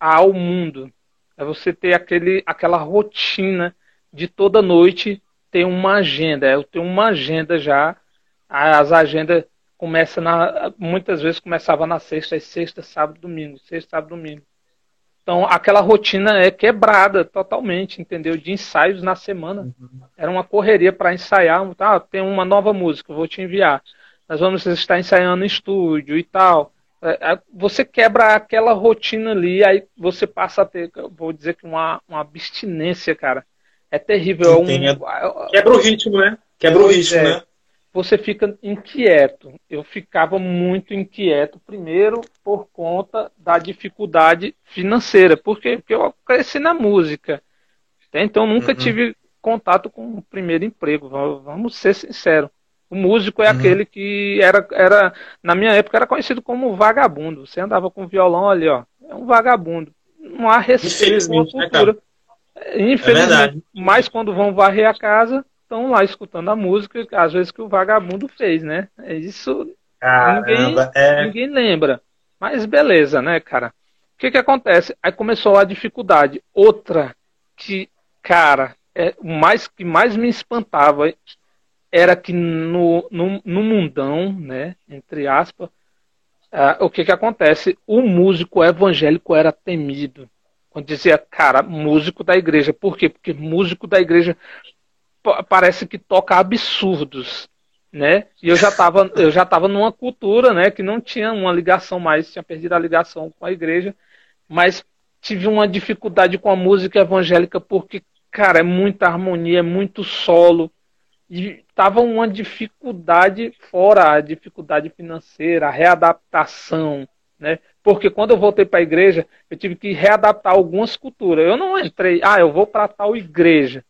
ao mundo. É você ter aquele, aquela rotina de toda noite ter uma agenda. Eu tenho uma agenda já. As agendas começam na, muitas vezes começava na sexta, sexta, sábado, domingo, sexta, sábado, domingo. Então, aquela rotina é quebrada totalmente, entendeu? De ensaios na semana. Uhum. Era uma correria para ensaiar. Tá, tem uma nova música, vou te enviar. Nós vamos estar ensaiando em estúdio e tal. É, é, você quebra aquela rotina ali, aí você passa a ter, vou dizer que uma, uma abstinência, cara. É terrível. É um... Quebra o ritmo, né? Quebra o ritmo, é. né? Você fica inquieto. Eu ficava muito inquieto, primeiro por conta da dificuldade financeira. Por quê? Porque eu cresci na música. Então nunca uhum. tive contato com o primeiro emprego. Vamos ser sinceros. O músico é uhum. aquele que era, era, na minha época, era conhecido como vagabundo. Você andava com violão ali, ó. É um vagabundo. Não há respeito com a né, cultura. Né, Infelizmente. É mas quando vão varrer a casa, estão lá escutando a música, às vezes que o vagabundo fez, né? É isso ninguém, é... ninguém lembra. Mas beleza, né, cara? O que que acontece? Aí começou a dificuldade. Outra que, cara, é, o mais que mais me espantava era que no, no, no mundão, né, entre aspas, uh, o que que acontece? O músico evangélico era temido. Quando dizia, cara, músico da igreja. Por quê? Porque músico da igreja parece que toca absurdos, né? E eu já estava eu já tava numa cultura, né, que não tinha uma ligação mais, tinha perdido a ligação com a igreja, mas tive uma dificuldade com a música evangélica porque, cara, é muita harmonia, é muito solo, e tava uma dificuldade fora a dificuldade financeira, a readaptação, né? Porque quando eu voltei para a igreja, eu tive que readaptar algumas culturas. Eu não entrei, ah, eu vou para tal igreja.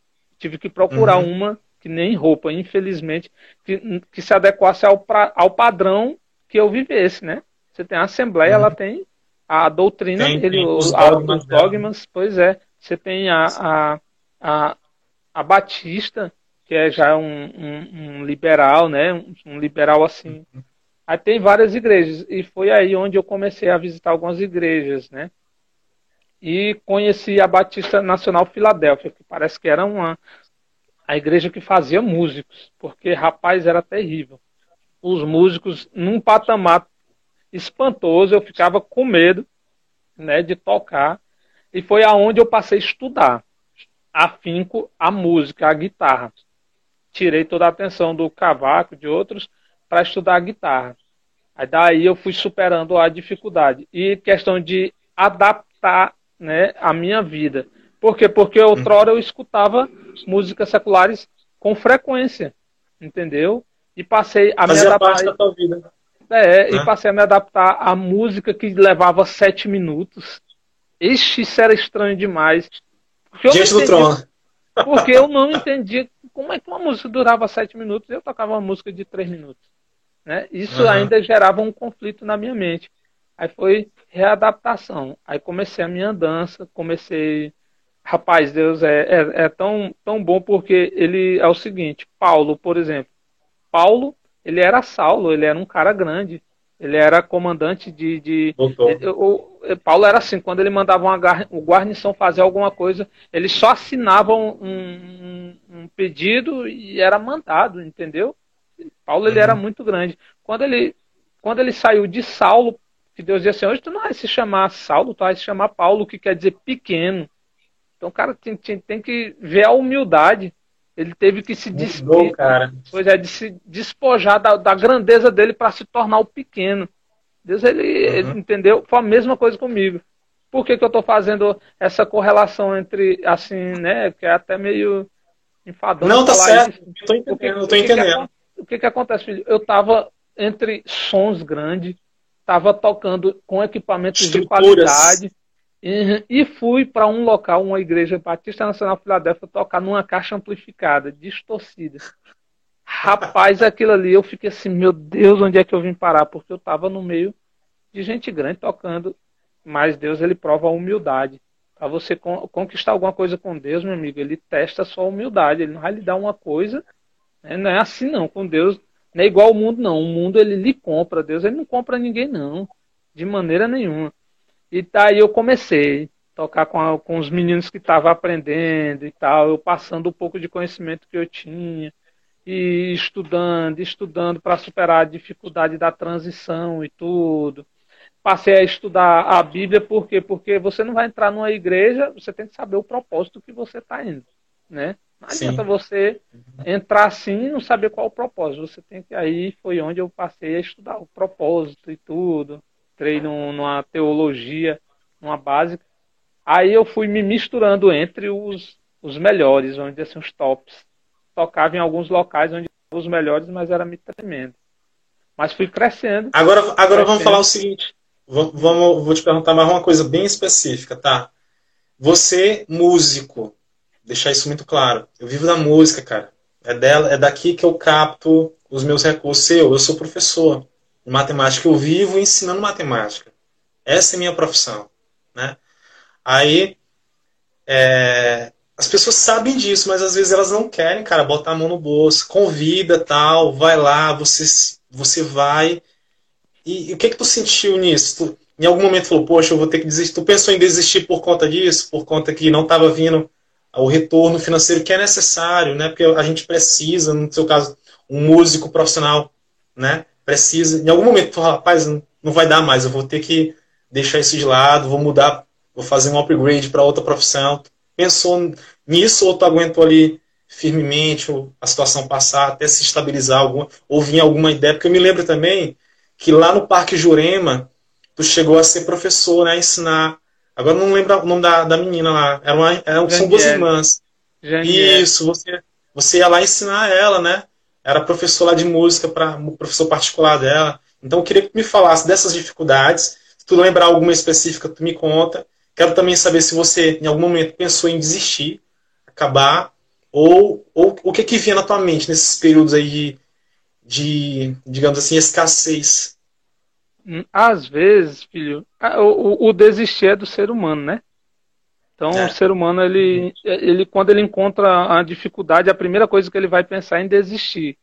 Tive que procurar uhum. uma que nem roupa, infelizmente, que, que se adequasse ao, pra, ao padrão que eu vivesse, né? Você tem a Assembleia, uhum. ela tem a doutrina, tem, ele, tem os, a, dogmas, os dogmas pois é. Você tem a, a, a, a Batista, que é já um, um, um liberal, né? Um, um, liberal assim. Aí tem várias igrejas e foi aí onde eu comecei a visitar algumas igrejas, né? E conheci a Batista Nacional Filadélfia, que parece que era uma a igreja que fazia músicos, porque rapaz era terrível. Os músicos num patamar espantoso, eu ficava com medo, né, de tocar. E foi aonde eu passei a estudar afinco a música, a guitarra tirei toda a atenção do cavaco, de outros, para estudar a guitarra. Aí daí eu fui superando a dificuldade. E questão de adaptar né, a minha vida. Por quê? Porque outrora eu escutava músicas seculares com frequência, entendeu? E passei a Fazia me adaptar. Parte da tua vida. É, e passei a me adaptar à música que levava sete minutos. Ixi, isso era estranho demais. Gente do trono. Porque eu não entendia como é que uma música durava sete minutos e eu tocava uma música de três minutos. Né? Isso uhum. ainda gerava um conflito na minha mente. Aí foi readaptação. Aí comecei a minha dança, comecei. Rapaz, Deus é, é, é, tão, tão bom porque ele é o seguinte: Paulo, por exemplo. Paulo, ele era Saulo, ele era um cara grande. Ele era comandante de. de ele, o, Paulo era assim, quando ele mandava uma o guarnição fazer alguma coisa, ele só assinava um, um, um pedido e era mandado, entendeu? Paulo ele uhum. era muito grande. Quando ele, quando ele saiu de Saulo, que Deus dizia assim, hoje tu não vai se chamar Saulo, tu vai se chamar Paulo, que quer dizer pequeno. Então o cara tem, tem, tem que ver a humildade. Ele teve que se despedir, pois é, de se despojar da, da grandeza dele para se tornar o pequeno. Deus ele, uhum. ele, entendeu? Foi a mesma coisa comigo. Por que, que eu estou fazendo essa correlação entre assim, né? Que é até meio enfadonho. Não, tá certo. Isso. Eu tô entendendo, eu tô entendendo. O que, que, acontece, filho? Eu estava entre sons grandes, estava tocando com equipamentos de qualidade e fui para um local, uma igreja Batista Nacional Filadélfia, tocar numa caixa amplificada, distorcida. Rapaz, aquilo ali, eu fiquei assim, meu Deus, onde é que eu vim parar? Porque eu estava no meio de gente grande tocando, mas Deus, ele prova a humildade. Para você conquistar alguma coisa com Deus, meu amigo, ele testa a sua humildade. Ele não vai lhe dar uma coisa, né? não é assim não, com Deus. Não é igual o mundo, não. O mundo, ele lhe compra. Deus, ele não compra ninguém, não. De maneira nenhuma. E daí eu comecei a tocar com, a, com os meninos que estavam aprendendo e tal, eu passando um pouco de conhecimento que eu tinha, e estudando, estudando para superar a dificuldade da transição e tudo. Passei a estudar a Bíblia, por quê? Porque você não vai entrar numa igreja, você tem que saber o propósito que você está indo, né? Não adianta Sim. você entrar assim e não saber qual o propósito. Você tem que aí foi onde eu passei a estudar o propósito e tudo entrei no, numa teologia, numa básica. Aí eu fui me misturando entre os, os melhores, vamos dizer assim, os tops. Tocava em alguns locais onde os melhores, mas era muito tremendo. Mas fui crescendo. Agora, agora crescendo. vamos falar o seguinte. Vamos, vou te perguntar mais uma coisa bem específica, tá? Você, músico, deixar isso muito claro. Eu vivo da música, cara. É dela, é daqui que eu capto os meus recursos. Eu, eu sou professor de matemática. Eu vivo ensinando matemática. Essa é minha profissão, né? Aí, é, as pessoas sabem disso, mas às vezes elas não querem, cara, botar a mão no bolso, convida, tal, vai lá, você, você vai. E, e o que que tu sentiu nisso? Tu, em algum momento falou, poxa, eu vou ter que desistir. Tu pensou em desistir por conta disso, por conta que não estava vindo o retorno financeiro que é necessário, né? Porque a gente precisa, no seu caso, um músico profissional, né? Precisa. Em algum momento rapaz, não vai dar mais, eu vou ter que deixar isso de lado, vou mudar, vou fazer um upgrade para outra profissão. Pensou nisso ou tu aguentou ali firmemente a situação passar até se estabilizar alguma, ou vinha alguma ideia? Porque eu me lembro também que lá no Parque Jurema tu chegou a ser professor, né? Ensinar Agora não lembro o nome da, da menina lá. Era uma, era, são duas irmãs. Isso, você, você ia lá ensinar ela, né? Era professor lá de música, para professor particular dela. Então eu queria que tu me falasse dessas dificuldades. Se tu lembrar alguma específica, tu me conta. Quero também saber se você, em algum momento, pensou em desistir, acabar, ou, ou o que que vinha na tua mente nesses períodos aí de, de digamos assim, escassez às vezes, filho, o, o, desistir é do ser humano, né? Então, é. o ser humano, ele, ele, quando ele encontra a dificuldade, a primeira coisa que ele vai pensar é em desistir.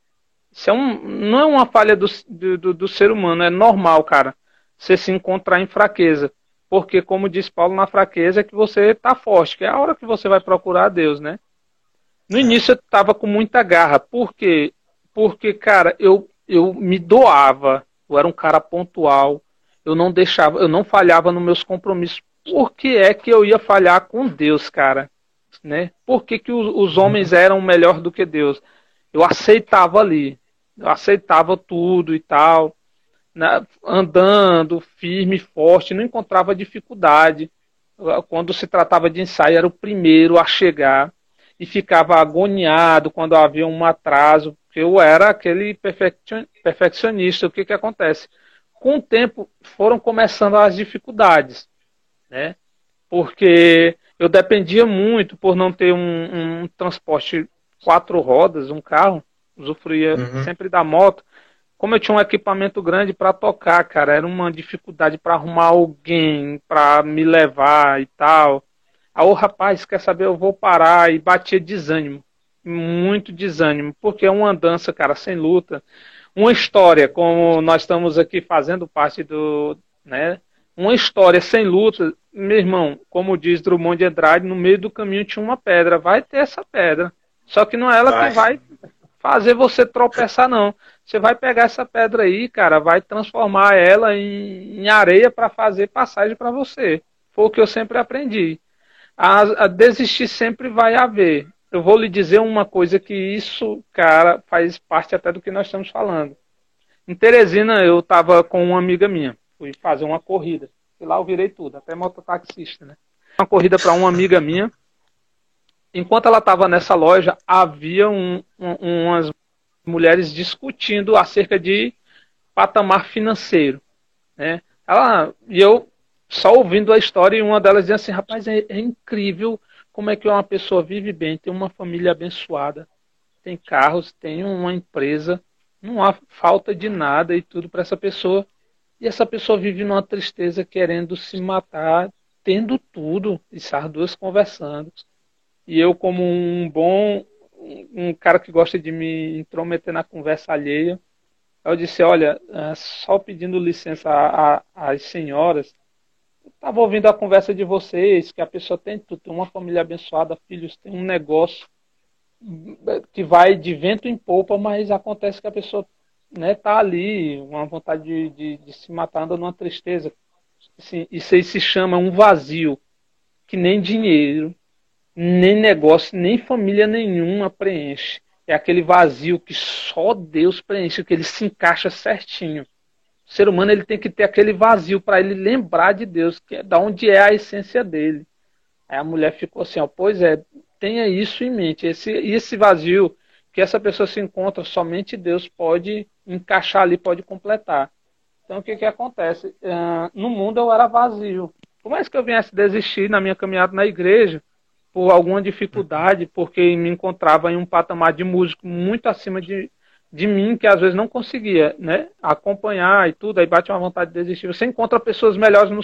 Isso é um, não é uma falha do, do, do ser humano, é normal, cara, você se encontrar em fraqueza. Porque, como diz Paulo, na fraqueza é que você está forte, que é a hora que você vai procurar a Deus, né? No é. início eu estava com muita garra. Por quê? Porque, cara, eu, eu me doava eu era um cara pontual, eu não deixava, eu não falhava nos meus compromissos. Por que é que eu ia falhar com Deus, cara? Né? Por que, que os, os homens eram melhor do que Deus? Eu aceitava ali, eu aceitava tudo e tal, né? andando firme, forte, não encontrava dificuldade. Quando se tratava de ensaio, era o primeiro a chegar e ficava agoniado quando havia um atraso, eu era aquele perfeccionista. O que, que acontece? Com o tempo foram começando as dificuldades, né? Porque eu dependia muito por não ter um, um transporte quatro rodas, um carro, usufruía uhum. sempre da moto. Como eu tinha um equipamento grande para tocar, cara, era uma dificuldade para arrumar alguém para me levar e tal. Aí o rapaz, quer saber, eu vou parar e batia desânimo muito desânimo, porque é uma dança, cara, sem luta. Uma história, como nós estamos aqui fazendo parte do. Né, uma história sem luta, meu irmão, como diz Drummond de Andrade, no meio do caminho tinha uma pedra. Vai ter essa pedra. Só que não é ela vai. que vai fazer você tropeçar, não. Você vai pegar essa pedra aí, cara, vai transformar ela em, em areia para fazer passagem para você. Foi o que eu sempre aprendi. A, a desistir sempre vai haver eu vou lhe dizer uma coisa que isso, cara, faz parte até do que nós estamos falando. Em Teresina, eu estava com uma amiga minha, fui fazer uma corrida. E lá eu virei tudo, até mototaxista, né? Uma corrida para uma amiga minha. Enquanto ela estava nessa loja, havia um, um, umas mulheres discutindo acerca de patamar financeiro, né? Ela, e eu só ouvindo a história e uma delas dizia assim, rapaz, é, é incrível como é que uma pessoa vive bem, tem uma família abençoada, tem carros, tem uma empresa, não há falta de nada e tudo para essa pessoa. E essa pessoa vive numa tristeza querendo se matar, tendo tudo, e essas duas conversando. E eu, como um bom, um cara que gosta de me intrometer na conversa alheia, eu disse, olha, é, só pedindo licença às senhoras, Estava ouvindo a conversa de vocês, que a pessoa tem tudo, tem uma família abençoada, filhos, tem um negócio que vai de vento em polpa, mas acontece que a pessoa né, tá ali, uma vontade de, de, de se matar, anda numa tristeza. Assim, isso aí se chama um vazio, que nem dinheiro, nem negócio, nem família nenhuma preenche. É aquele vazio que só Deus preenche, que ele se encaixa certinho. O ser humano ele tem que ter aquele vazio para ele lembrar de Deus, que é da onde é a essência dele. Aí a mulher ficou assim, ó, pois é, tenha isso em mente. Esse, esse vazio que essa pessoa se encontra, somente Deus pode encaixar ali, pode completar. Então o que, que acontece? Uh, no mundo eu era vazio. Por mais que eu viesse desistir na minha caminhada na igreja, por alguma dificuldade, porque me encontrava em um patamar de músico muito acima de, de mim, que às vezes não conseguia né, acompanhar e tudo, aí bate uma vontade de desistir. Você encontra pessoas melhores no,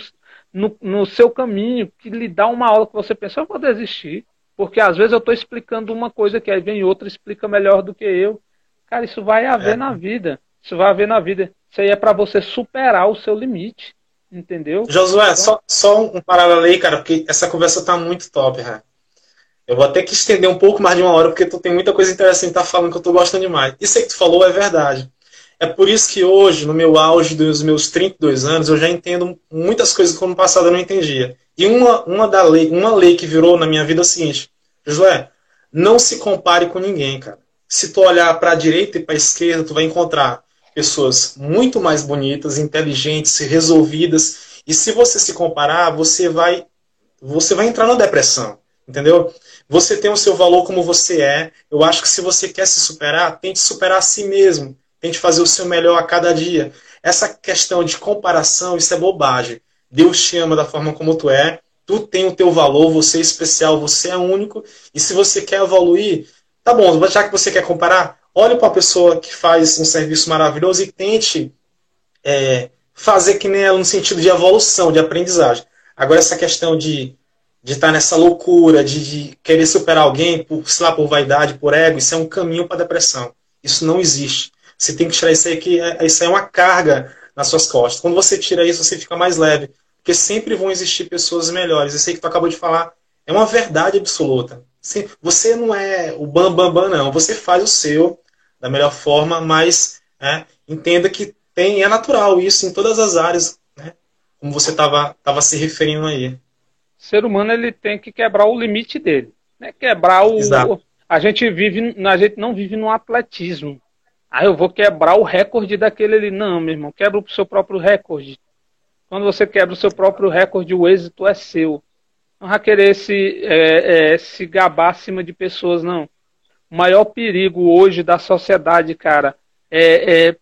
no, no seu caminho, que lhe dá uma aula que você pensa, eu vou desistir. Porque às vezes eu estou explicando uma coisa que aí vem outra explica melhor do que eu. Cara, isso vai haver é. na vida. Isso vai haver na vida. Isso aí é para você superar o seu limite. Entendeu? Josué, então... só, só um paralelo aí, cara, porque essa conversa tá muito top, né? Eu vou até que estender um pouco mais de uma hora, porque tu tem muita coisa interessante tá falando que eu tô gostando demais. Isso aí que tu falou é verdade. É por isso que hoje, no meu auge dos meus 32 anos, eu já entendo muitas coisas que no passado eu não entendia. E uma, uma, da lei, uma lei que virou na minha vida é o seguinte, Josué, não se compare com ninguém, cara. Se tu olhar para a direita e para a esquerda, tu vai encontrar pessoas muito mais bonitas, inteligentes, resolvidas. E se você se comparar, você vai você vai entrar na depressão, entendeu? Você tem o seu valor como você é. Eu acho que se você quer se superar, tente superar a si mesmo. Tente fazer o seu melhor a cada dia. Essa questão de comparação, isso é bobagem. Deus te ama da forma como tu é. Tu tem o teu valor, você é especial, você é único. E se você quer evoluir, tá bom, já que você quer comparar, olhe para a pessoa que faz um serviço maravilhoso e tente é, fazer que nem ela no sentido de evolução, de aprendizagem. Agora, essa questão de de estar nessa loucura, de, de, querer superar alguém por, sei lá, por vaidade, por ego, isso é um caminho para a depressão. Isso não existe. Você tem que tirar isso aí, que é, isso aí é uma carga nas suas costas. Quando você tira isso, você fica mais leve. Porque sempre vão existir pessoas melhores. Isso aí que tu acabou de falar é uma verdade absoluta. Você não é o bam, bam, bam, não. Você faz o seu da melhor forma, mas é, entenda que tem, é natural isso em todas as áreas, né? como você estava tava se referindo aí ser humano ele tem que quebrar o limite dele. Né? Quebrar o. A gente vive, a gente não vive no atletismo. Ah, eu vou quebrar o recorde daquele ali. Não, meu irmão, quebra o seu próprio recorde. Quando você quebra o seu próprio recorde, o êxito é seu. Não vai querer se, é, é, se gabar acima de pessoas, não. O maior perigo hoje da sociedade, cara, é, é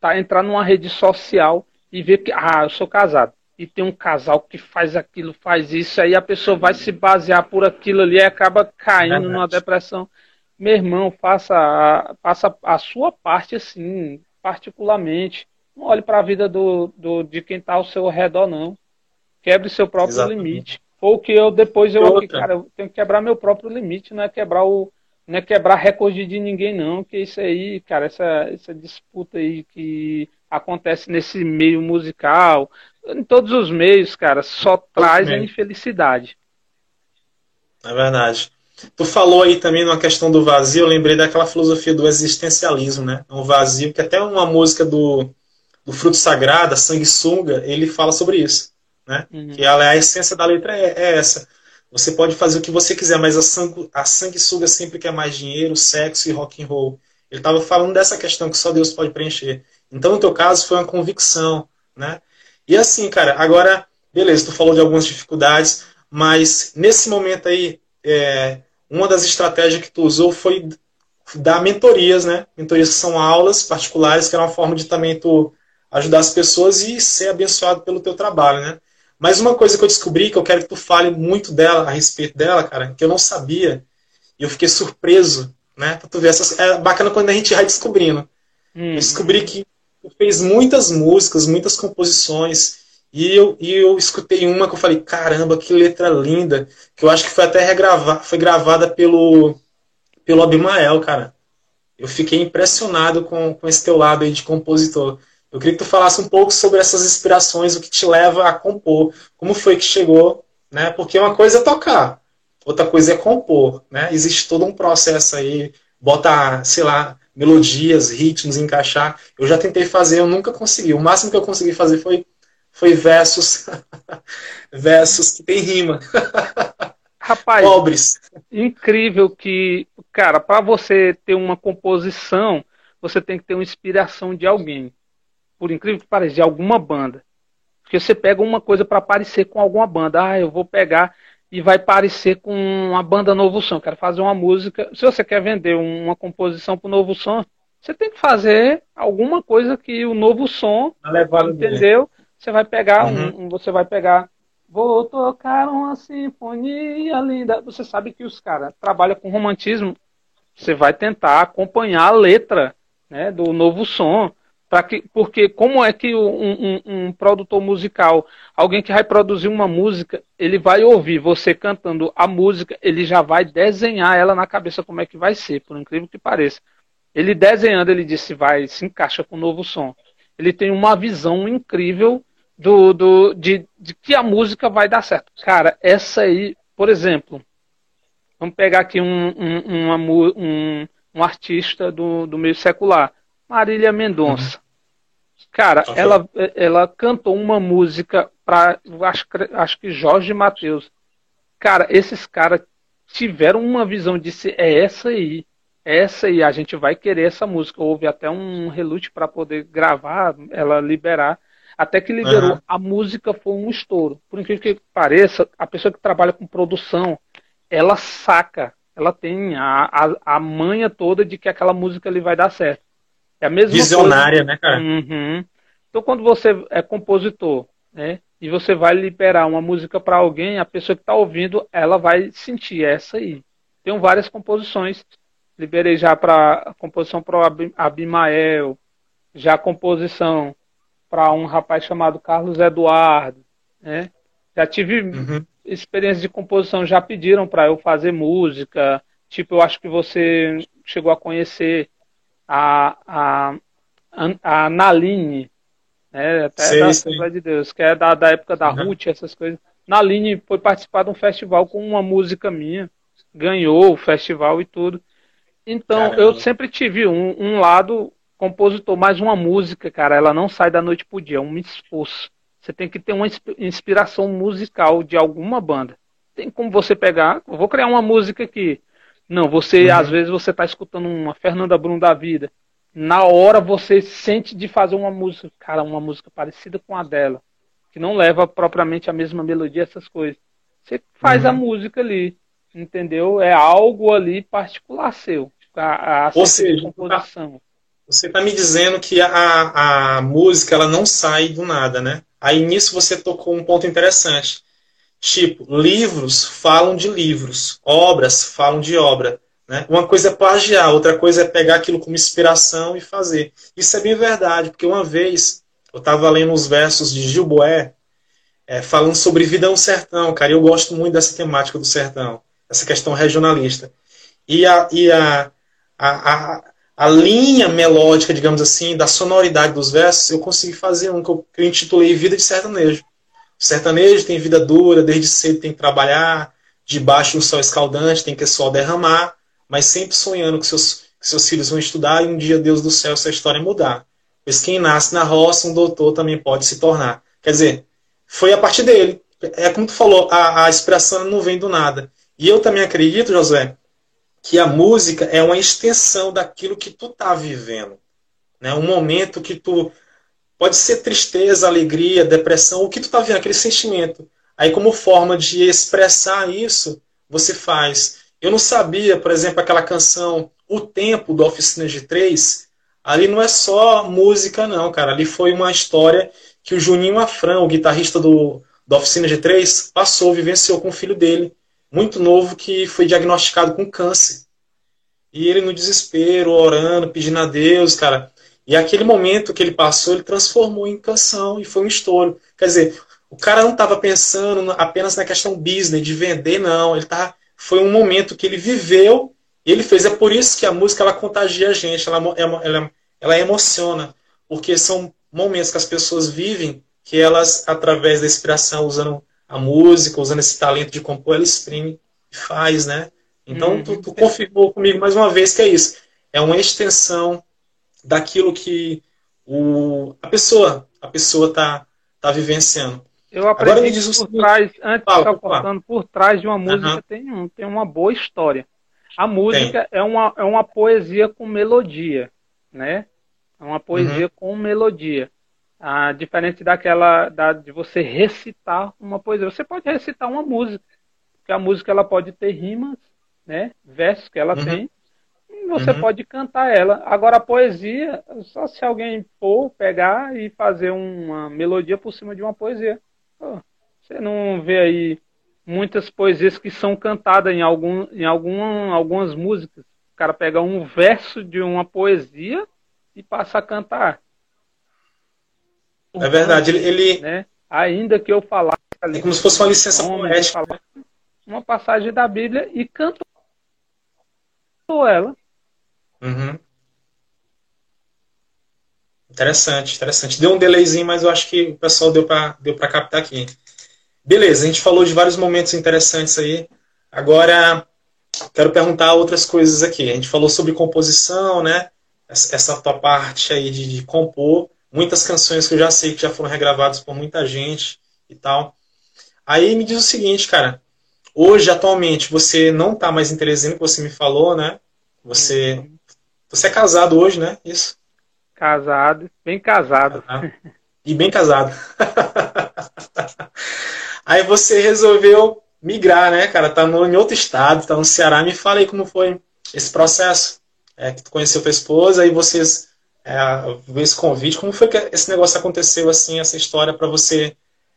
tá, entrar numa rede social e ver que, ah, eu sou casado e tem um casal que faz aquilo, faz isso, aí a pessoa vai se basear por aquilo ali e acaba caindo é numa depressão. Meu irmão, faça a, faça a sua parte assim, particularmente. Não olhe para a vida do, do, de quem está ao seu redor, não. Quebre seu próprio Exatamente. limite. Ou que eu depois eu aqui, cara, eu tenho que quebrar meu próprio limite, não é quebrar o. Não é quebrar recorde de ninguém, não. Que isso aí, cara, essa, essa disputa aí que acontece nesse meio musical, em todos os meios, cara, só traz a infelicidade. É verdade. Tu falou aí também numa questão do vazio, eu lembrei daquela filosofia do existencialismo, né? Um vazio, que até uma música do, do Fruto Sagrado, Sanguessuga, ele fala sobre isso, né? Uhum. Que a, a essência da letra é, é, essa. Você pode fazer o que você quiser, mas a, sangu, a sanguessuga sempre quer mais dinheiro, sexo e rock and roll. Ele estava falando dessa questão que só Deus pode preencher. Então, no teu caso, foi uma convicção, né? E assim, cara, agora, beleza, tu falou de algumas dificuldades, mas nesse momento aí, é, uma das estratégias que tu usou foi dar mentorias, né? Mentorias que são aulas particulares, que era uma forma de também tu ajudar as pessoas e ser abençoado pelo teu trabalho, né? Mas uma coisa que eu descobri, que eu quero que tu fale muito dela, a respeito dela, cara, que eu não sabia, e eu fiquei surpreso, né? Pra tu ver essas... É bacana quando a gente vai descobrindo. Hum. Eu descobri que fez muitas músicas, muitas composições. E eu, e eu escutei uma que eu falei, caramba, que letra linda. Que eu acho que foi até regravada, foi gravada pelo, pelo Abimael, cara. Eu fiquei impressionado com, com esse teu lado aí de compositor. Eu queria que tu falasse um pouco sobre essas inspirações, o que te leva a compor. Como foi que chegou, né? Porque uma coisa é tocar, outra coisa é compor, né? Existe todo um processo aí, bota, sei lá, melodias, ritmos, encaixar. Eu já tentei fazer, eu nunca consegui. O máximo que eu consegui fazer foi, foi versos, versos que tem rima. Rapaz, pobres. Incrível que, cara, para você ter uma composição, você tem que ter uma inspiração de alguém. por incrível que pareça, de alguma banda. Porque você pega uma coisa para parecer com alguma banda. Ah, eu vou pegar e vai parecer com uma banda Novo Som. Quero fazer uma música. Se você quer vender uma composição para o Novo Som, você tem que fazer alguma coisa que o Novo Som, entendeu? Você vai pegar uhum. um, você vai pegar Vou tocar uma sinfonia linda. Você sabe que os caras trabalham com romantismo. Você vai tentar acompanhar a letra né, do novo som. Que, porque como é que um, um, um, produtor musical, alguém que vai produzir uma música, ele vai ouvir você cantando a música, ele já vai desenhar ela na cabeça como é que vai ser, por incrível que pareça. Ele desenhando, ele disse, vai, se encaixa com o novo som. Ele tem uma visão incrível do, do de, de que a música vai dar certo. Cara, essa aí, por exemplo, vamos pegar aqui um, um, um, um artista do, do meio secular, Marília Mendonça. Uhum. Cara, okay. ela, ela cantou uma música para acho, acho que Jorge Matheus. Cara, esses caras tiveram uma visão de ser é essa aí, é essa aí, a gente vai querer essa música. Houve até um relute para poder gravar, ela liberar. Até que liberou, uhum. a música foi um estouro. Por incrível que pareça, a pessoa que trabalha com produção, ela saca, ela tem a, a, a manha toda de que aquela música ali vai dar certo. É a mesma Visionária, coisa. né, cara? Uhum. Então, quando você é compositor, né, e você vai liberar uma música para alguém, a pessoa que está ouvindo, ela vai sentir essa aí. Tenho várias composições. Liberei já para composição para o Abimael, já composição para um rapaz chamado Carlos Eduardo, né? Já tive uhum. experiência de composição, já pediram para eu fazer música, tipo, eu acho que você chegou a conhecer a, a, a Naline, né? Até sei, da sei. de Deus, que é da, da época da uhum. Ruth, essas coisas. Naline foi participar de um festival com uma música minha, ganhou o festival e tudo. Então, Caramba. eu sempre tive um, um lado compositor, mais uma música, cara, ela não sai da noite pro dia, é um esforço. Você tem que ter uma inspiração musical de alguma banda. Tem como você pegar, vou criar uma música aqui. Não, você, uhum. às vezes, você tá escutando uma Fernanda Brum da vida. Na hora você sente de fazer uma música, cara, uma música parecida com a dela, que não leva propriamente a mesma melodia, essas coisas. Você faz uhum. a música ali, entendeu? É algo ali particular seu. A, a Ou seja, composição. Você está me dizendo que a, a música ela não sai do nada, né? Aí nisso você tocou um ponto interessante. Tipo, livros falam de livros, obras falam de obra. Né? Uma coisa é plagiar, outra coisa é pegar aquilo como inspiração e fazer. Isso é bem verdade, porque uma vez eu estava lendo os versos de Gil Boé, é, falando sobre vida no sertão, cara, eu gosto muito dessa temática do sertão, essa questão regionalista. E a, e a, a, a a linha melódica, digamos assim, da sonoridade dos versos, eu consegui fazer um que eu, que eu intitulei Vida de Sertanejo. O sertanejo tem vida dura, desde cedo tem que trabalhar, debaixo do sol escaldante tem que sol derramar, mas sempre sonhando que seus, que seus filhos vão estudar e um dia Deus do céu essa história mudar. Pois quem nasce na roça, um doutor também pode se tornar. Quer dizer, foi a partir dele. É como tu falou, a, a inspiração não vem do nada. E eu também acredito, Josué, que a música é uma extensão daquilo que tu tá vivendo. Né? Um momento que tu. Pode ser tristeza, alegria, depressão, o que tu tá vivendo, aquele sentimento. Aí, como forma de expressar isso, você faz. Eu não sabia, por exemplo, aquela canção O Tempo, do Oficina de Três. Ali não é só música, não, cara. Ali foi uma história que o Juninho Afrão, o guitarrista do, do Oficina de Três, passou, vivenciou com o filho dele muito novo que foi diagnosticado com câncer. E ele no desespero, orando, pedindo a Deus, cara. E aquele momento que ele passou, ele transformou em canção e foi um estouro. Quer dizer, o cara não estava pensando apenas na questão business, de vender, não. Ele tá, foi um momento que ele viveu e ele fez. É por isso que a música ela contagia a gente, ela, ela, ela, ela emociona. Porque são momentos que as pessoas vivem que elas, através da inspiração, usando a música, usando esse talento de compor, ela exprime e faz, né? Então, uhum. tu, tu, confirmou comigo mais uma vez que é isso. É uma extensão daquilo que o, a pessoa a pessoa está tá vivenciando. Eu aprendi Agora me diz o por trás, antes fala, de estar cortando, por trás de uma música uhum. tem, um, tem uma boa história. A música é uma, é uma poesia com melodia, né? É uma poesia uhum. com melodia. Ah, diferente daquela da, de você recitar uma poesia. Você pode recitar uma música, porque a música ela pode ter rimas, né, versos que ela uhum. tem, você uhum. pode cantar ela. Agora a poesia, só se alguém for pegar e fazer uma melodia por cima de uma poesia. Você não vê aí muitas poesias que são cantadas em, algum, em algum, algumas músicas. O cara pega um verso de uma poesia e passa a cantar. É verdade, ele. Né? Ainda que eu falasse. É como se fosse uma licença poética. Uma passagem da Bíblia e cantou ela. Uhum. Interessante, interessante. Deu um delayzinho, mas eu acho que o pessoal deu para deu captar aqui. Beleza, a gente falou de vários momentos interessantes aí. Agora, quero perguntar outras coisas aqui. A gente falou sobre composição, né? Essa tua parte aí de, de compor muitas canções que eu já sei que já foram regravadas por muita gente e tal. Aí me diz o seguinte, cara. Hoje, atualmente, você não tá mais em Teresina, que você me falou, né? Você, você é casado hoje, né? Isso? Casado, bem casado. E bem casado. aí você resolveu migrar, né, cara? Tá no, em outro estado, tá no Ceará. Me fala aí como foi esse processo. É, que tu conheceu tua esposa e vocês é, esse convite. Como foi que esse negócio aconteceu, assim, essa história para você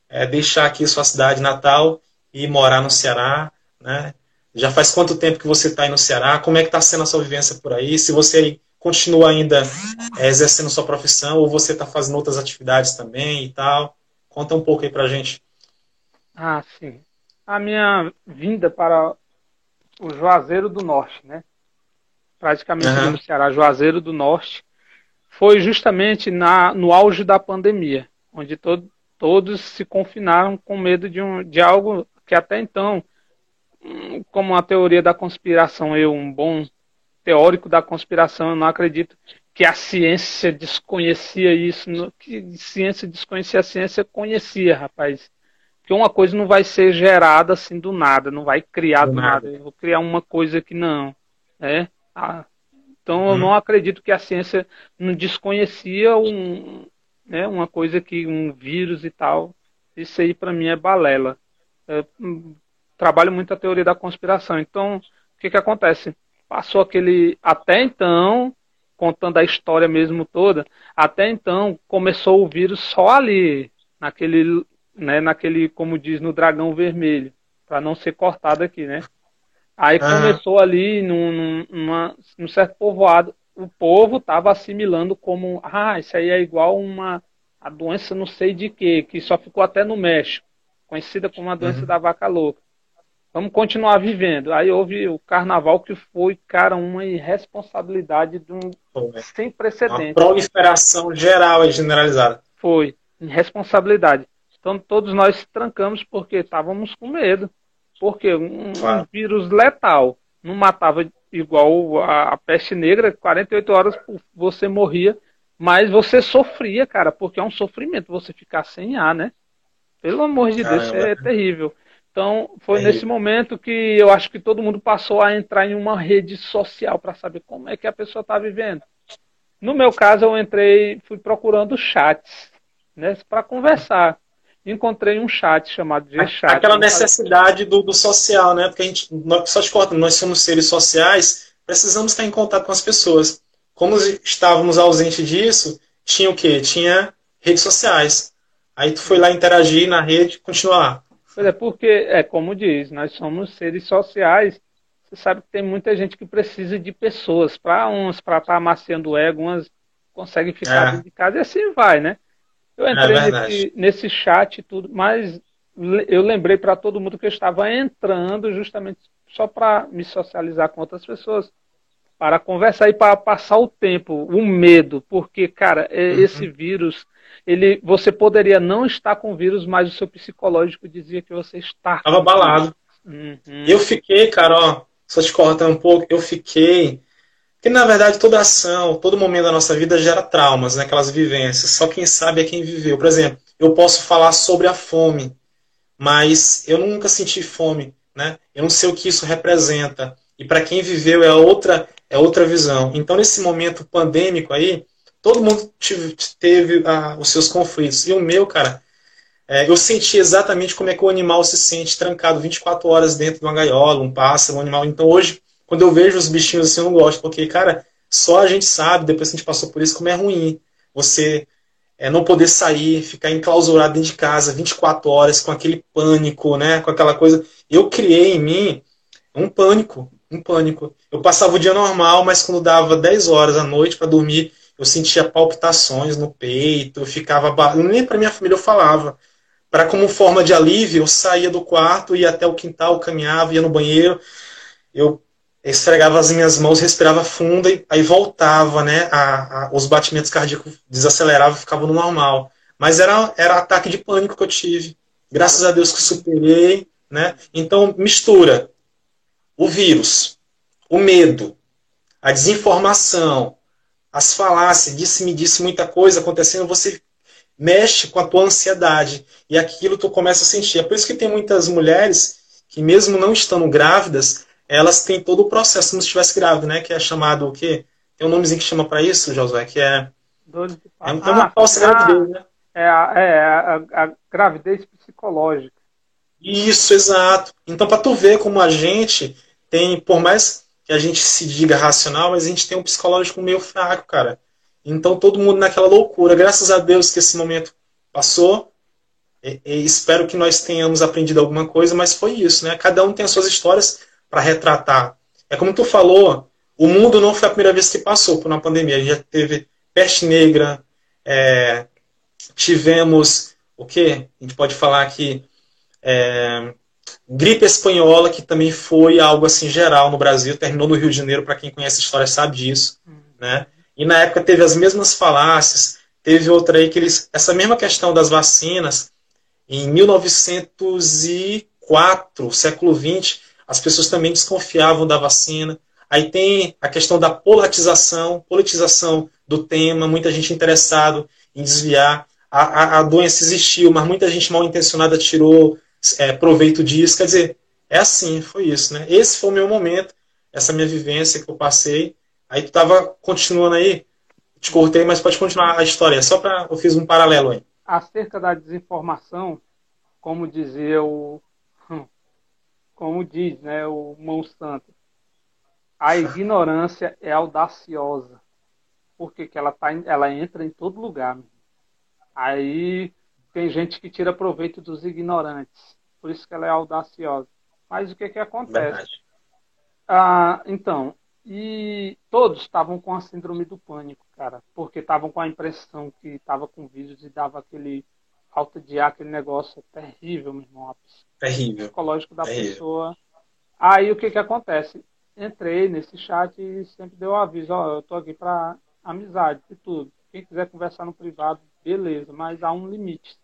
é, deixar aqui sua cidade natal e morar no Ceará, né? Já faz quanto tempo que você está aí no Ceará? Como é que está sendo a sua vivência por aí? Se você continua ainda é, exercendo sua profissão ou você está fazendo outras atividades também e tal? Conta um pouco aí pra gente. Ah, sim. A minha vinda para o Juazeiro do Norte, né? Praticamente uhum. no Ceará, Juazeiro do Norte, foi justamente na, no auge da pandemia, onde to, todos se confinaram com medo de, um, de algo que até então, como a teoria da conspiração, eu, um bom teórico da conspiração, eu não acredito que a ciência desconhecia isso, que ciência desconhecia, a ciência conhecia, rapaz. Que uma coisa não vai ser gerada assim do nada, não vai criar do, do nada. nada. Eu vou criar uma coisa que não. Né? A, então eu uhum. não acredito que a ciência não desconhecia um, né, uma coisa que um vírus e tal. Isso aí para mim é balela. Eu, hum, trabalho muito a teoria da conspiração. Então o que que acontece? Passou aquele até então contando a história mesmo toda. Até então começou o vírus só ali naquele, né, naquele como diz no dragão vermelho, para não ser cortado aqui, né? Aí começou ali num, numa, num certo povoado, o povo estava assimilando como, ah, isso aí é igual uma a doença não sei de quê, que só ficou até no México, conhecida como a doença uhum. da vaca louca. Vamos continuar vivendo. Aí houve o carnaval que foi, cara, uma irresponsabilidade de um, sem precedentes. Uma proliferação geral e generalizada. Foi, irresponsabilidade. Então todos nós trancamos porque estávamos com medo. Porque um, claro. um vírus letal não matava igual a, a, peste negra, 48 horas você morria, mas você sofria, cara, porque é um sofrimento você ficar sem ar, né? Pelo amor de Caramba. Deus, é terrível. Então, foi é nesse momento que eu acho que todo mundo passou a entrar em uma rede social para saber como é que a pessoa está vivendo. No meu caso, eu entrei, fui procurando chats, né, para conversar encontrei um chat chamado G-Chat. Aquela necessidade do, do, social, né? Porque a gente, nós, só te corta, nós somos seres sociais, precisamos estar em contato com as pessoas. Como estávamos ausentes disso, tinha o quê? Tinha redes sociais. Aí tu foi lá interagir na rede, continuar lá. Pois é, porque, é como diz, nós somos seres sociais. Você sabe que tem muita gente que precisa de pessoas. Para uns, para estar tá amaciando o ego, umas conseguem ficar é. dentro de casa e assim vai, né? Eu é entrei é nesse, nesse chat e tudo, mas eu lembrei para todo mundo que eu estava entrando justamente só para me socializar com outras pessoas, para conversar e para passar o tempo, o medo, porque, cara, é, uhum. esse vírus, ele, você poderia não estar com o vírus, mas o seu psicológico dizia que você está. Estava abalado. Uhum. Eu fiquei, cara, ó, só te cortando um pouco, eu fiquei porque, na verdade, toda ação, todo momento da nossa vida gera traumas, né? aquelas vivências. Só quem sabe é quem viveu. Por exemplo, eu posso falar sobre a fome, mas eu nunca senti fome. Né? Eu não sei o que isso representa. E para quem viveu é outra, é outra visão. Então, nesse momento pandêmico aí, Todo mundo tive, teve ah, os seus conflitos. E o meu, cara, é, eu senti exatamente como é que o animal se sente trancado 24 horas dentro de uma gaiola, um pássaro, um animal. Então hoje, quando eu vejo os bichinhos assim, eu não gosto, porque, cara, só a gente sabe, depois que a gente passou por isso, como é ruim. Você é, não poder sair, ficar enclausurado dentro de casa 24 horas com aquele pânico, né? Com aquela coisa. Eu criei em mim um pânico, um pânico. Eu passava o dia normal, mas quando dava 10 horas à noite para dormir, eu sentia palpitações no peito, ficava. Nem para minha família eu falava. Para como forma de alívio, eu saía do quarto, ia até o quintal, caminhava, ia no banheiro. Eu esfregava as minhas mãos, respirava fundo e aí voltava, né? A, a, os batimentos cardíacos desaceleravam ficavam no normal. Mas era, era ataque de pânico que eu tive. Graças a Deus que superei, né? Então, mistura o vírus, o medo, a desinformação, as falácias, disse-me disse muita coisa acontecendo, você mexe com a tua ansiedade e aquilo tu começa a sentir. É por isso que tem muitas mulheres que mesmo não estando grávidas, elas têm todo o processo como se estivesse grávida, né? Que é chamado o quê? Tem um nomezinho que chama para isso, Josué, que é. Dores de É uma ah, falsa ah, gravidez, né? É, a, é a, a, gravidez psicológica. Isso, exato. Então, para tu ver como a gente tem, por mais que a gente se diga racional, mas a gente tem um psicológico meio fraco, cara. Então, todo mundo naquela loucura. Graças a Deus que esse momento passou. E, e espero que nós tenhamos aprendido alguma coisa, mas foi isso, né? Cada um tem as suas histórias para retratar. É como tu falou, o mundo não foi a primeira vez que passou por uma pandemia. A gente já teve peste negra, é, tivemos o que? A gente pode falar aqui é, gripe espanhola, que também foi algo assim geral no Brasil, terminou no Rio de Janeiro, para quem conhece a história sabe disso. Né? E na época teve as mesmas falácias, teve outra aí que eles. Essa mesma questão das vacinas, em 1904, século XX, as pessoas também desconfiavam da vacina. Aí tem a questão da politização, politização do tema, muita gente interessada em desviar. A, a, a, doença existiu, mas muita gente mal intencionada tirou é, proveito disso. Quer dizer, é assim, foi isso, né? Esse foi o meu momento, essa minha vivência que eu passei. Aí tu estava continuando aí, te cortei, mas pode continuar a história. Só para eu fiz um paralelo aí. Acerca da desinformação, como dizia o como diz né, o Monsanto, a ignorância é audaciosa. Porque que ela, tá, ela entra em todo lugar. Aí tem gente que tira proveito dos ignorantes. Por isso que ela é audaciosa. Mas o que, que acontece? Ah, então, e todos estavam com a síndrome do pânico, cara. Porque estavam com a impressão que estava com vírus e dava aquele falta de ar, aquele negócio terrível, meu irmão. Terrível. Psicológico da terrível. pessoa. Aí o que que acontece? Entrei nesse chat e sempre deu o aviso, ó, eu tô aqui para amizade e tudo. Quem quiser conversar no privado, beleza, mas há um limite.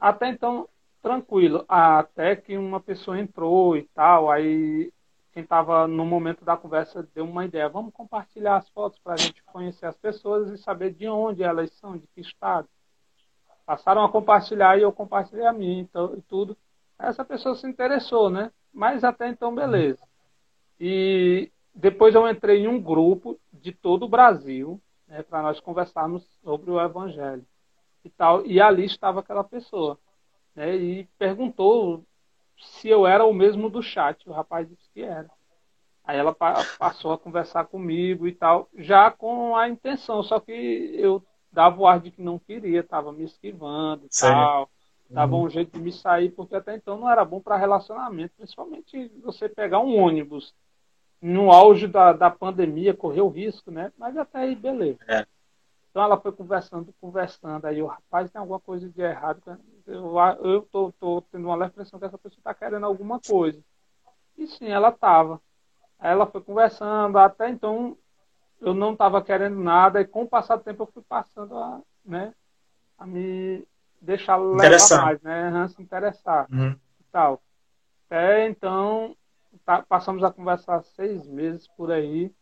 Até então, tranquilo. Até que uma pessoa entrou e tal, aí quem estava no momento da conversa deu uma ideia. Vamos compartilhar as fotos para a gente conhecer as pessoas e saber de onde elas são, de que estado passaram a compartilhar e eu compartilhei a mim então, e tudo. Essa pessoa se interessou, né? Mas até então, beleza. E depois eu entrei em um grupo de todo o Brasil, né, para nós conversarmos sobre o Evangelho e tal. E ali estava aquela pessoa, né? E perguntou se eu era o mesmo do chat. O rapaz disse que era. Aí ela passou a conversar comigo e tal, já com a intenção, só que eu dava o ar de que não queria, estava me esquivando e tal. Dava uhum. um jeito de me sair, porque até então não era bom para relacionamento, principalmente você pegar um ônibus no auge da, da pandemia, correu risco, né? Mas até aí, beleza. É. Então ela foi conversando, conversando, aí o rapaz tem alguma coisa de errado. Eu, eu tô, tô tendo uma leve impressão que essa pessoa está querendo alguma coisa. E sim, ela estava. Aí ela foi conversando, até então eu não estava querendo nada e com o passar do tempo eu fui passando a, né, a me deixar levar mais, né, se interessar uhum. e tal. Até então, tá, passamos a conversar seis meses por aí.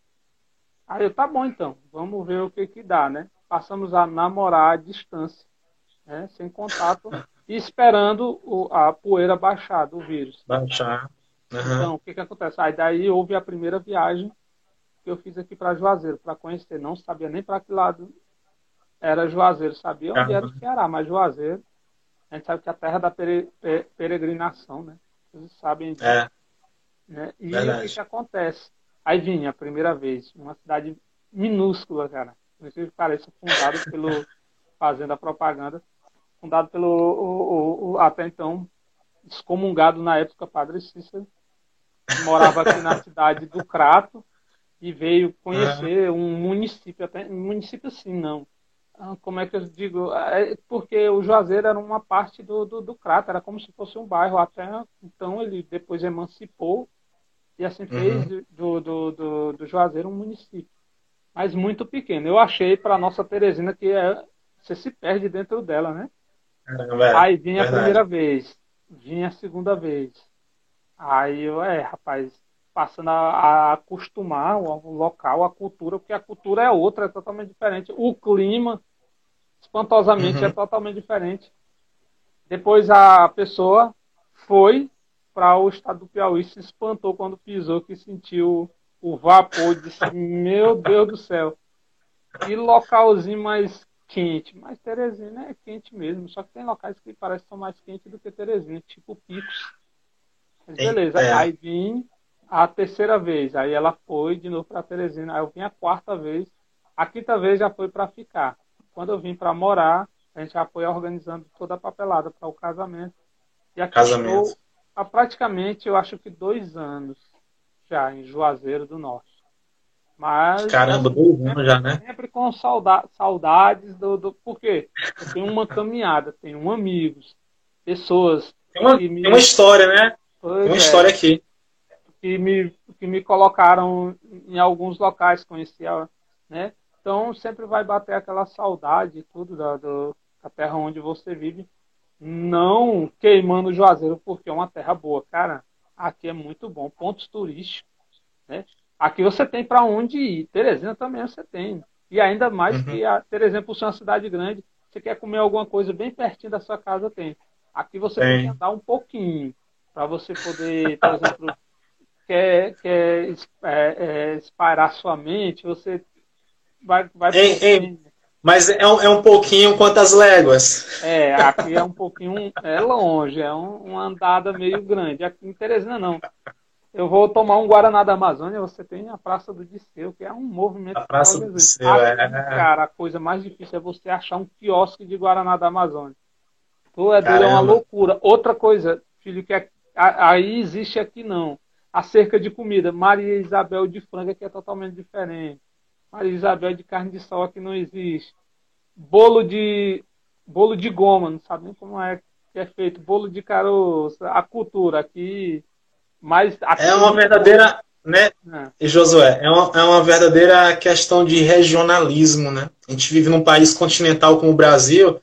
Aí eu, tá bom então, vamos ver o que que dá, né? Passamos a namorar à distância, né, sem contato e esperando o, a poeira baixar do vírus. Baixar. Uhum. Então, o que que acontece? Aí daí houve a primeira viagem que eu fiz aqui para Juazeiro, para conhecer. Não sabia nem para que lado era Juazeiro. Sabia onde era o Ceará, mas Juazeiro, a gente sabe que é a terra da pere, peregrinação, né? Vocês sabem disso. É. Né? E Verdade. o que, que acontece? Aí vinha a primeira vez, uma cidade minúscula, cara. Não sei se pareça, fundado pelo. Fazendo a propaganda. Fundado pelo. O, o, o, até então, excomungado na época, Padre Cícero. Que morava aqui na cidade do Crato e veio conhecer um município, até um município assim, não. Ah, como é que eu digo? É porque o Juazeiro era uma parte do, do, do Crato, era como se fosse um bairro. Até então ele depois emancipou e assim fez uhum. do, do, do, do Juazeiro um município. Mas muito pequeno. Eu achei para nossa Teresina que é, você se perde dentro dela, né? É, Aí vinha verdade. a primeira vez, vinha a segunda vez. Aí eu, é, rapaz, passando a, a acostumar o, local, a cultura, porque a cultura é outra, é totalmente diferente. O clima, espantosamente, é uhum. é totalmente diferente. Depois a pessoa foi para o estado do Piauí, se espantou quando pisou, que sentiu o vapor, disse, meu Deus do céu, que localzinho mais quente. Mas Teresina é quente mesmo, só que tem locais que parecem que são mais quentes do que Teresina, tipo Picos. Mas beleza, é. aí vim a terceira vez. Aí ela foi de novo para Teresina. Aí eu vim a quarta vez. A quinta vez já foi para ficar. Quando eu vim para morar, a gente já foi organizando toda a papelada para o casamento. E aqui casamento. estou há praticamente, eu acho que dois anos já em Juazeiro do Norte. Mas Caramba, dois anos já, né? Sempre com saudade, saudades do, do. Por quê? Eu tenho uma caminhada, tenho amigos, pessoas. Tem uma, me... tem uma história, né? Pois tem uma é. história aqui que me, que me colocaram em alguns locais, conhecia, né? Então sempre vai bater aquela saudade tudo da, do, da terra onde você vive, não queimando o Juazeiro porque é uma terra boa, cara. Aqui é muito bom, pontos turísticos, né? Aqui você tem para onde ir. Teresina também você tem. E ainda mais uhum. que a Teresina, por ser uma cidade grande, você quer comer alguma coisa bem pertinho da sua casa, tem. Aqui você tem, tem que andar um pouquinho para você poder, por exemplo, quer, quer é, é, espalhar sua mente, você vai. vai ei, ei, mas é um, é um pouquinho quantas léguas? É, aqui é um pouquinho é longe, é um, uma andada meio grande. Aqui em Teresina não. Eu vou tomar um Guaraná da Amazônia, você tem a Praça do Disseu, que é um movimento. A Praça do Disseu, é. Cara, a coisa mais difícil é você achar um quiosque de Guaraná da Amazônia. Pô, é, é uma loucura. Outra coisa, filho, que é, aí existe aqui não acerca de comida. Maria Isabel de franga, que é totalmente diferente. Maria Isabel de carne de sol, que não existe. Bolo de bolo de goma, não sabe nem como é que é feito. Bolo de caroço, a cultura aqui. Mas aqui é uma verdadeira, né? É. E Josué, é uma, é uma verdadeira questão de regionalismo, né? A gente vive num país continental como o Brasil.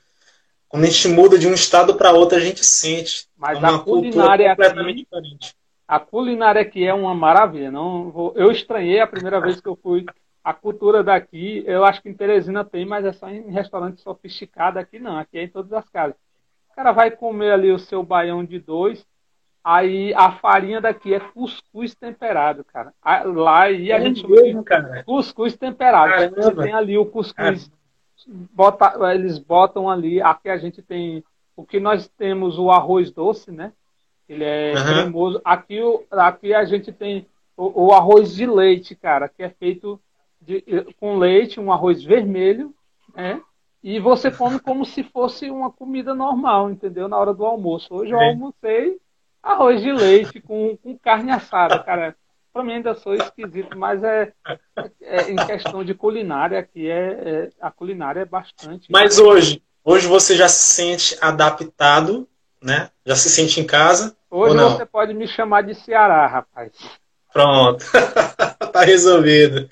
Quando a gente muda de um estado para outro, a gente sente. Mas uma a culinária completamente aqui, diferente a culinária aqui é uma maravilha. Não vou, eu estranhei a primeira vez que eu fui. A cultura daqui, eu acho que em Teresina tem, mas é só em restaurante sofisticado aqui não. Aqui é em todas as casas. O cara vai comer ali o seu baião de dois, aí a farinha daqui é cuscuz temperado, cara. Lá aí a é gente mesmo, cara. cuscuz temperado. Caramba. Você tem ali o cuscuz, bota, eles botam ali. Aqui a gente tem o que nós temos o arroz doce, né? Ele é uhum. cremoso. Aqui, aqui a gente tem o, o, arroz de leite, cara, que é feito de, com leite, um arroz vermelho, né? E você come como se fosse uma comida normal, entendeu? Na hora do almoço. Hoje eu é. almocei arroz de leite com, com carne assada, cara. Pra mim ainda sou esquisito, mas é, é em questão de culinária aqui é, é, a culinária é bastante. Mas hoje, hoje você já se sente adaptado né? Já se sente em casa? Hoje você pode me chamar de Ceará, rapaz. Pronto, tá resolvido.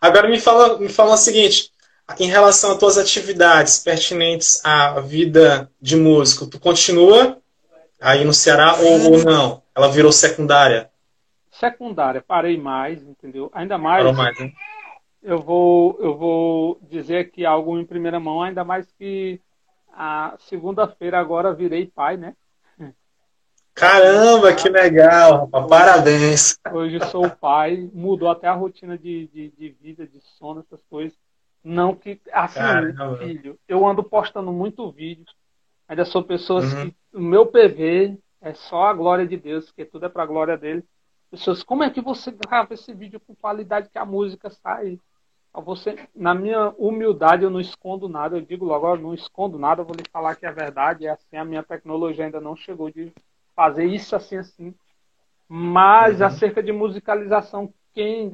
Agora me fala, me fala o seguinte, em relação às tuas atividades pertinentes à vida de músico, tu continua aí no Ceará ou, ou não? Ela virou secundária? Secundária, parei mais, entendeu? Ainda mais. Parou mais, hein? Eu vou, eu vou dizer aqui algo em primeira mão, ainda mais que a segunda-feira agora virei pai, né? Caramba, que legal, rapaz. Parabéns. Hoje sou pai, mudou até a rotina de, de, de, vida, de sono, essas coisas. Não que. Assim, Caramba. filho, eu ando postando muito vídeo. Ainda sou pessoas uhum. que. O meu PV é só a glória de Deus, porque tudo é para a glória dele. Pessoas, como é que você grava esse vídeo com qualidade que a música sai? Você, na minha humildade, eu não escondo nada. Eu digo logo, eu não escondo nada. Eu vou lhe falar que é verdade. É assim, a minha tecnologia ainda não chegou de fazer isso assim, assim. Mas uhum. acerca de musicalização, quem